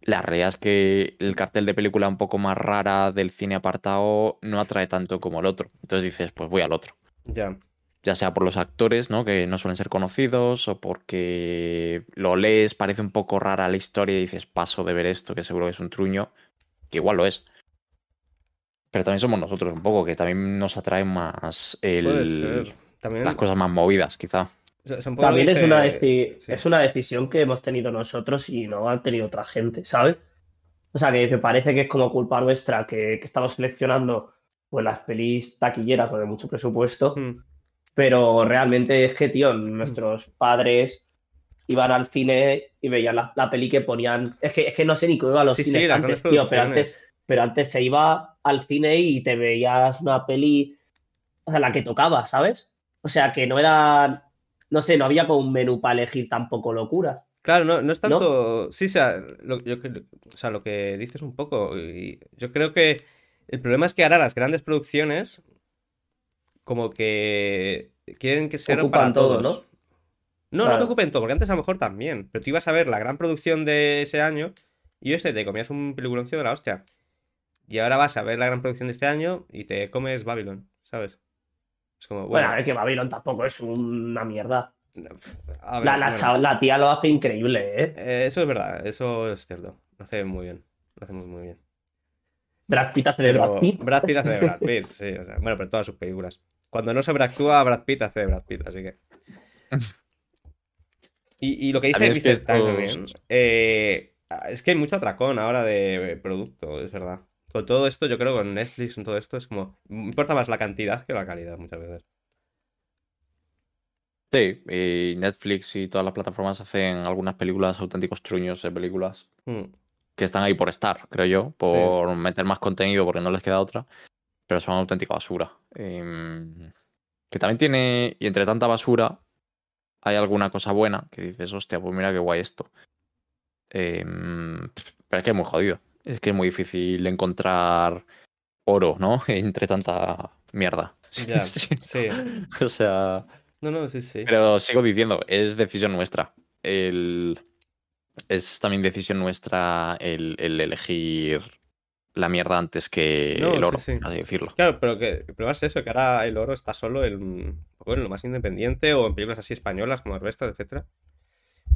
La realidad es que el cartel de película un poco más rara del cine apartado no atrae tanto como el otro. Entonces dices, pues voy al otro.
Ya.
Ya sea por los actores, ¿no? Que no suelen ser conocidos, o porque lo lees, parece un poco rara la historia y dices, paso de ver esto, que seguro que es un truño, que igual lo es. Pero también somos nosotros un poco, que también nos atrae más el-.
También,
las cosas más movidas, quizá.
También es una, deci-
sí.
es una decisión que hemos tenido nosotros y no han tenido otra gente, ¿sabes? O sea, que me parece que es como culpa nuestra que, que estamos seleccionando pues las pelis taquilleras o de mucho presupuesto,
Mm.
Pero realmente es que, tío, nuestros padres iban al cine y veían la, la peli que ponían. Es que, es que no sé ni cómo iban los
Sí,
cines antes, tío, pero antes, pero antes se iba al cine y te veías una peli, o sea, la que tocaba, ¿sabes? O sea, que no era, no sé, no había como un menú para elegir tampoco locura.
Claro, no, no es tanto. Sí, o sea, lo, yo, o sea, lo que dices un poco. Y yo creo que el problema es que ahora las grandes producciones, como que quieren que sean para todos. ¿no? No, no te ocupen todo, porque antes a lo mejor también. Pero tú ibas a ver la gran producción de ese año y ese te comías un peliculoncio de la hostia. Y ahora vas a ver la gran producción de este año y te comes Babylon, ¿sabes?
Es como, bueno, a ver que Babylon tampoco es una mierda. la, tía lo hace increíble, ¿eh?
¿eh? Eso es verdad, eso es cierto. Lo hace muy bien. Lo hace muy, muy bien.
Brad Pitt hace de Brad Pitt.
Brad Pitt hace de Brad Pitt, sí. bueno, pero todas sus películas. Cuando no sobreactúa, Brad Pitt hace Brad Pitt, así que. Y, lo que dice Mr. Es que eh, es que hay mucho atracón ahora de producto, es verdad. Con todo esto, yo creo que con Netflix, con todo esto, es como. Importa más la cantidad que la calidad muchas veces.
Sí, y Netflix y todas las plataformas hacen algunas películas auténticos truños de películas hmm. que están ahí por estar, creo yo, por meter más contenido porque no les queda otra, pero son auténtica basura. Em, que también tiene, y entre tanta basura, hay alguna cosa buena que dices, hostia, pues mira qué guay esto. Em, pero es que es muy jodido. Es que es muy difícil encontrar oro, ¿no? Entre tanta mierda.
sí.
O sea.
No, no, sí, sí.
Pero sigo diciendo, es decisión nuestra. El... Es también decisión nuestra el, elegir la mierda antes que el oro, así decirlo.
Claro, pero que el problema es eso, que ahora el oro está solo en, bueno, lo más independiente o en películas así españolas como Arbestas, etcétera.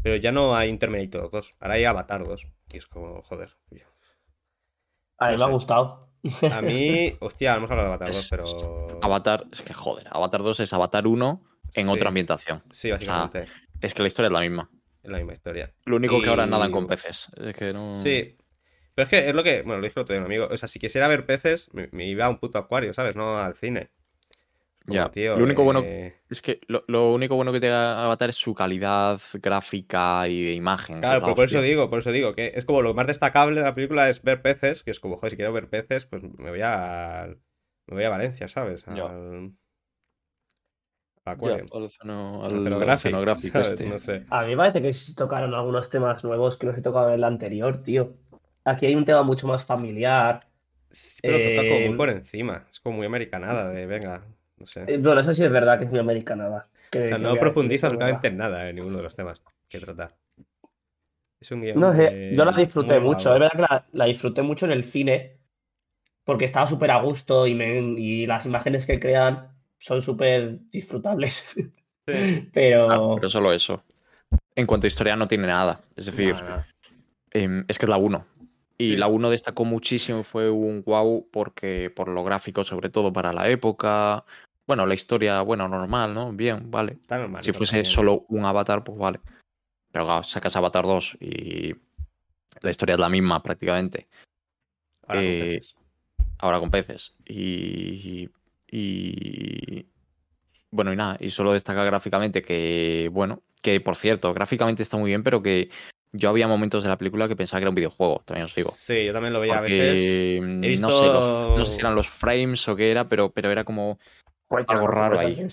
Pero ya no hay Terminator 2, ahora hay Avatar 2. Y es como, joder.
A mí me ha gustado.
A mí, hostia, hemos hablado de Avatar 2, pero.
Avatar, es que joder, Avatar 2 es Avatar 1 en otra ambientación.
Sí, básicamente.
es que la historia es la misma.
Es la misma historia.
Lo único que ahora nadan con peces. Es que no.
Sí. Pero es que es lo que. Bueno, lo dije otro día, un amigo. O sea, si quisiera ver peces, me iba a un puto acuario, ¿sabes? No al cine
ya, lo único bueno eh, es que lo, único bueno que te a Avatar es su calidad gráfica y de imagen.
Claro, por eso digo, por eso digo, que es como lo más destacable de la película es ver peces, que es como, joder, si quiero ver peces, pues me voy a me voy a Valencia, ¿sabes? Al, al
acuario. al, cenográfico, este.
No sé.
A mí me parece que sí tocaron algunos temas nuevos que no se tocaban en el anterior, tío. Aquí hay un tema mucho más familiar.
pero toca como muy eh, por encima. Es como muy americanada de, venga,
eh, bueno, eso sí es verdad que es muy americanada.
o sea, no profundiza absolutamente en nada en ninguno de los temas que trata. Es un guion
No sé, yo la disfruté mucho. Es verdad que la, disfruté mucho en el cine porque estaba súper a gusto y, y las imágenes que crean son súper disfrutables. pero...
Ah, pero solo eso. En cuanto a historia no tiene nada. Es decir, em, es que es la 1. Y la 1 destacó muchísimo, fue un wow porque por lo gráfico, sobre todo para la época, bueno, la historia, bueno, normal, ¿no? Bien, vale. si fuese solo un avatar, pues vale. Pero claro, sacas Avatar 2 y la historia es la misma prácticamente.
Ahora con eh, peces.
Ahora con peces. Y, y. Bueno, y nada, y solo destaca gráficamente que, bueno, que por cierto, gráficamente está muy bien, pero que yo había momentos de la película que pensaba que era un videojuego, también os digo.
Sí, yo también lo veía a veces.
No, sé, no sé si eran los frames o qué era, pero, pero era como algo raro ahí.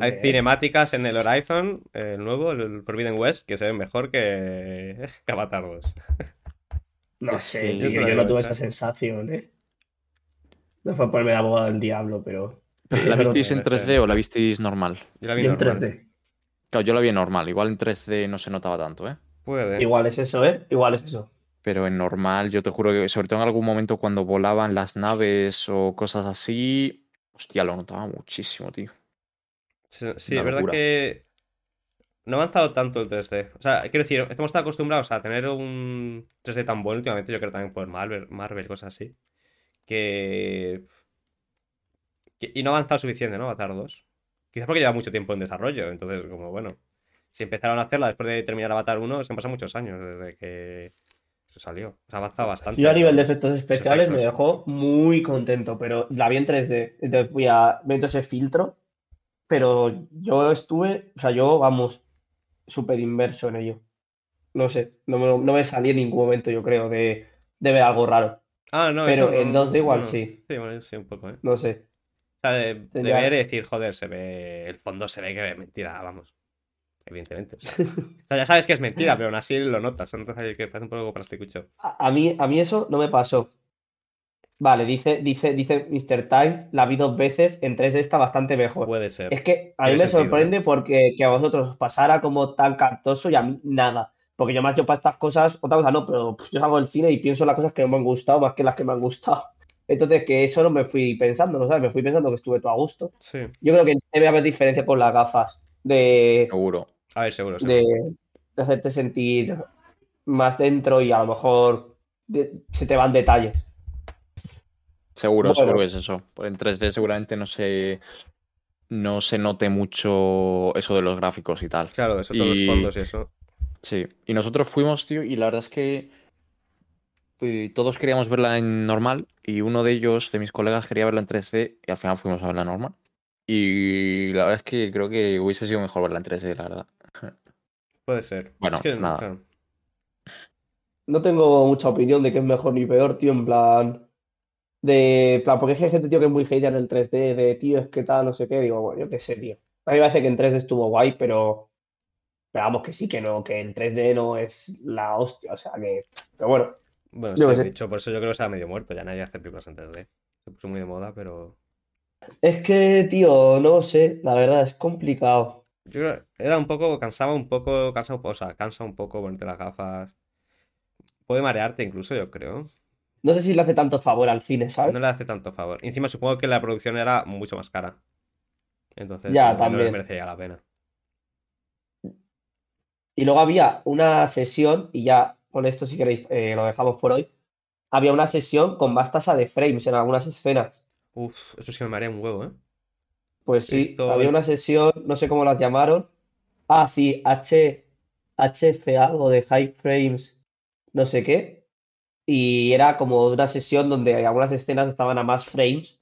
Hay cinemáticas en el Horizon, el nuevo, el Forbidden West, que se ven mejor que, Avatar 2.
No sé, yo no tuve esa sensación, ¿eh? No fue ponerme la abogado del diablo, pero.
¿La visteis en 3D o la visteis normal?
Yo la vi en 3D.
Claro, yo la vi normal. Igual en 3D no se notaba tanto, ¿eh?
Puede.
Igual es eso, ¿eh? Igual es eso.
Pero en normal, yo te juro que, sobre todo en algún momento cuando volaban las naves o cosas así, Hostia, lo notaba muchísimo, tío.
Sí, es verdad que no ha avanzado tanto el 3D. O sea, quiero decir, estamos tan acostumbrados a tener un 3D tan bueno últimamente, yo creo también por Marvel, Marvel cosas así, que... Y no ha avanzado suficiente, ¿no? Avatar 2. Quizás porque lleva mucho tiempo en desarrollo, entonces, como bueno, si empezaron a hacerla después de terminar Avatar 1, es que han pasado muchos años desde que salió. Se ha avanzado bastante.
Yo a nivel de efectos especiales me dejó muy contento, pero la vi en 3D. Entonces voy a meto ese filtro. Pero yo estuve, o sea, yo, vamos, súper inmerso en ello. No sé, no me, no me salí en ningún momento, yo creo, de, de ver algo raro.
Ah, no,
Pero
eso
en
no-
2D igual
no.
sí.
Sí, bueno, sí, un poco, ¿eh?
No sé.
O sea, de, ver y decir, joder, se ve. El fondo se ve que es mentira, vamos. Evidentemente. O sea, o sea, ya sabes que es mentira, pero aún así lo notas. Entonces que parece un poco plasticucho.
A, a mí, a mí eso no me pasó. Vale, dice, dice, dice Mr. Time, la vi dos veces, en 3D está bastante mejor.
Puede ser.
Es que a mí me
sentido,
sorprende porque que a vosotros os pasara como tan cantoso y a mí nada. Porque yo más yo para estas cosas, otra cosa no, pero yo salgo del cine y pienso en las cosas que me han gustado más que las que me han gustado. Entonces, que eso no me fui pensando, ¿no sabes? Me fui pensando que estuve todo a gusto.
Sí.
Yo creo que debe haber diferencia con las gafas de,
Seguro.
A ver, seguro. seguro.
de, de hacerte sentir más dentro y a lo mejor de- se te van detalles.
Seguro,
Bueno.
seguro que es eso. Pues En 3D seguramente no se, no se note mucho eso de los gráficos y tal.
Claro, eso, todos
Y-
los fondos y eso.
Sí. Y nosotros fuimos, tío, y la verdad es que eh, todos queríamos verla en normal y uno de ellos, de mis colegas, quería verla en 3D y al final fuimos a verla en normal. Y la verdad es que creo que hubiese sido mejor verla en 3D, la verdad.
Puede ser.
Bueno,
Es que,
nada.
claro.
No tengo mucha opinión de qué es mejor ni peor, tío, en plan. De plan, porque es que hay gente, tío, que es muy hater en el 3D, de tío, es que tal, no sé qué. Digo, bueno, yo qué sé, tío. A mí me parece que en 3D estuvo guay, pero. Pero vamos, que sí, que no, que el 3D no es la hostia, o sea que. Pero bueno,
Bueno, sí, de hecho, por eso yo creo que está medio muerto. Ya nadie hace películas en 3D. Se puso muy de moda, pero.
es que, tío, no sé, la verdad, es complicado.
Yo creo que era un poco, cansaba un poco, cansa, o sea, cansa un poco ponerte las gafas. Puede marearte incluso, yo creo.
No sé si le hace tanto favor al cine, ¿sabes?
No le hace tanto favor. Encima supongo que la producción era mucho más cara. Entonces,
Ya,
no le
también.
merecería la pena.
Y luego había una sesión, y ya con esto si queréis eh, lo dejamos por hoy. Había una sesión con más tasa de frames en algunas escenas.
Uf, eso sí me marea un huevo, ¿eh?
Pues sí, había una sesión, no sé cómo las llamaron. Ah, sí, H, HF algo de High Frames, no sé qué. Y era como una sesión donde algunas escenas estaban a más frames,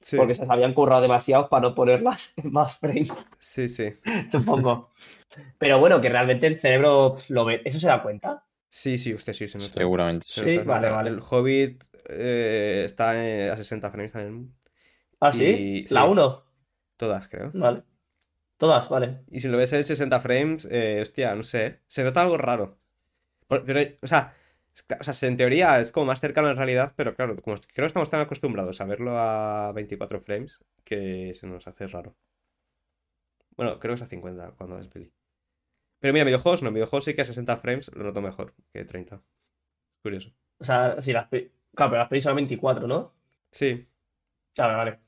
Sí,
porque se las habían currado demasiado para no ponerlas en más frames,
sí, sí.
supongo. Pero bueno, que realmente el cerebro lo ve. ¿Eso se da cuenta?
Sí, sí, usted sí, se nota.
Seguramente.
Se
sí.
Nota,
vale,
nota.
vale.
El Hobbit eh, está a 60 frames también.
Ah, sí,
Y-
la
sí.
1.
Todas, creo.
Vale. Todas, vale.
Y si lo ves en 60 frames, eh, hostia, no sé. Se nota algo raro. Pero, o sea, o sea, en teoría es como más cercano la realidad, pero claro, como creo que estamos tan acostumbrados a verlo a 24 frames que se nos hace raro. Bueno, creo que es a 50 cuando es peli. Pero mira, en videojuegos no, en videojuegos sí que a 60 frames lo noto mejor que 30. Curioso.
O sea, si las Claro, pero las pelis son a 24, ¿no?
Sí,
Claro, vale.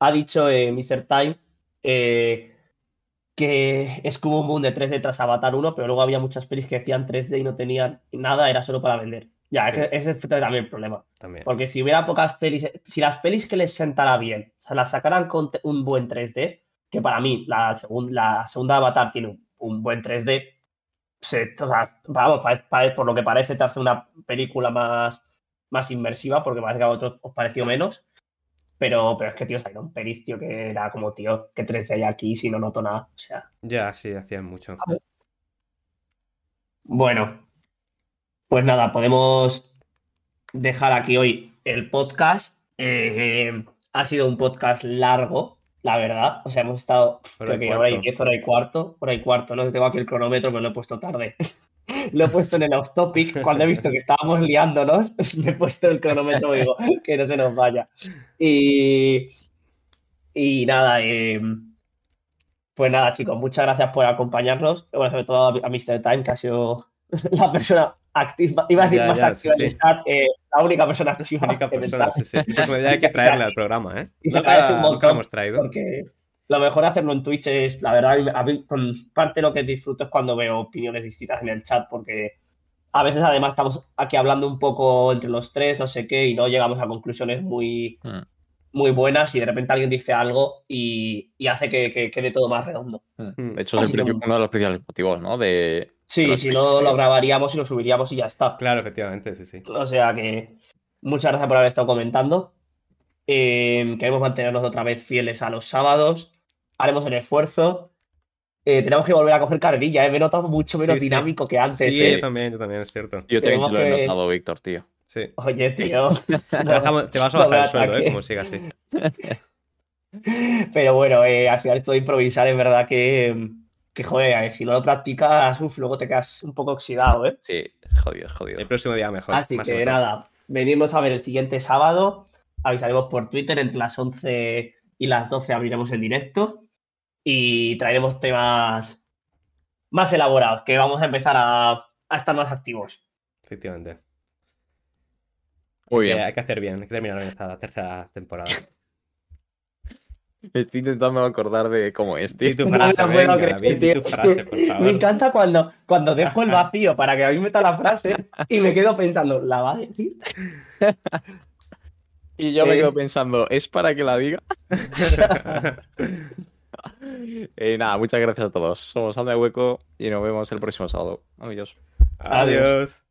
Ha dicho eh, Mr. Time eh, que es hubo un boom de 3D tras Avatar 1, pero luego había muchas pelis que decían 3D y no tenían nada, era solo para vender. Ya,
Sí.
es ese fue también el problema.
también.
Porque si hubiera pocas pelis, si las pelis que les sentara bien, o sea, las sacaran con un buen 3D, que para mí la, segun- la segunda Avatar tiene un, un buen 3D, se, o sea, vamos, por lo que parece te hace una película más, más inmersiva, porque parece que a vosotros os pareció menos. Pero, pero es que, tío, salieron pelis, tío, que era como, tío, que 3D hay aquí si no noto nada. O sea,
Ya, sí, hacían mucho.
bueno, pues nada, podemos dejar aquí hoy el podcast. Eh, ha sido un podcast largo, la verdad. O sea, hemos estado
Hora
creo que hora y
cuarto.
diez, hora y cuarto, hora y cuarto. No tengo aquí el cronómetro, pero lo he puesto tarde. Lo he puesto en el off topic. Cuando he visto que estábamos liándonos, me he puesto el cronómetro y digo, que no se nos vaya. Y, y nada, eh, pues nada, chicos, muchas gracias por acompañarnos. Bueno, sobre todo a, Mr. Time, que ha sido la persona activa, iba a decir
Ya,
más
ya,
activa
sí,
en el
sí.
chat, eh, la única persona activa
única
en el
persona, sí. Pues hay que traerle al programa, ¿eh?
Y se
Nunca,
agradece un montón,
lo hemos traído.
Porque lo mejor de hacerlo en Twitch es, la verdad, a mí, con parte de lo que disfruto es cuando veo opiniones distintas en el chat, porque a veces además estamos aquí hablando un poco entre los tres, no sé qué, y no llegamos a conclusiones muy,
Mm.
muy buenas y de repente alguien dice algo y, y hace que, que quede todo más redondo.
Mm.
De hecho, es el
Así que-
principio- uno de los principales motivos, ¿no? De,
Sí, si no lo grabaríamos y lo subiríamos y ya está.
Claro, efectivamente, sí, sí.
O sea que muchas gracias por haber estado comentando. Eh, queremos mantenernos otra vez fieles a los sábados. Haremos el esfuerzo. Eh, tenemos que volver a coger carrerilla, ¿eh? Me he notado mucho menos
Sí, sí.
dinámico que antes,
Sí,
¿eh?
yo también, yo también, es cierto.
Yo también te lo he
que-
notado, Víctor, tío.
Sí.
Oye, tío.
Te, bajamos- te vas a
no
bajar el sueldo, ¿eh? Como siga así.
Pero bueno, eh, al final esto de improvisar es verdad que, que joder, eh, si no lo practicas, uf, luego te quedas un poco oxidado, ¿eh?
Sí, jodido, jodido.
El próximo día mejor.
Así
más
que
mejor.
nada, venimos a ver el siguiente sábado. Avisaremos por Twitter entre las 11 y las 12 abriremos el directo y traeremos temas más elaborados, que vamos a empezar a, a estar más activos.
Efectivamente.
Muy bien.
hay que hacer bien, hay que terminar bien esta tercera temporada.
Me estoy intentando acordar de cómo es, tío.
Tu
No me
frase,
lo puedo
venga,
creer,
David, tu frase, por
Me
favor.
encanta cuando, cuando dejo el vacío para que a mí meta la frase y me quedo pensando, ¿la va a decir?
Y yo me
Eh.
quedo pensando, ¿es para que la diga? Eh, nada, muchas gracias a todos. Somos Alma de Hueco y nos vemos el próximo sábado. Adiós.
Adiós.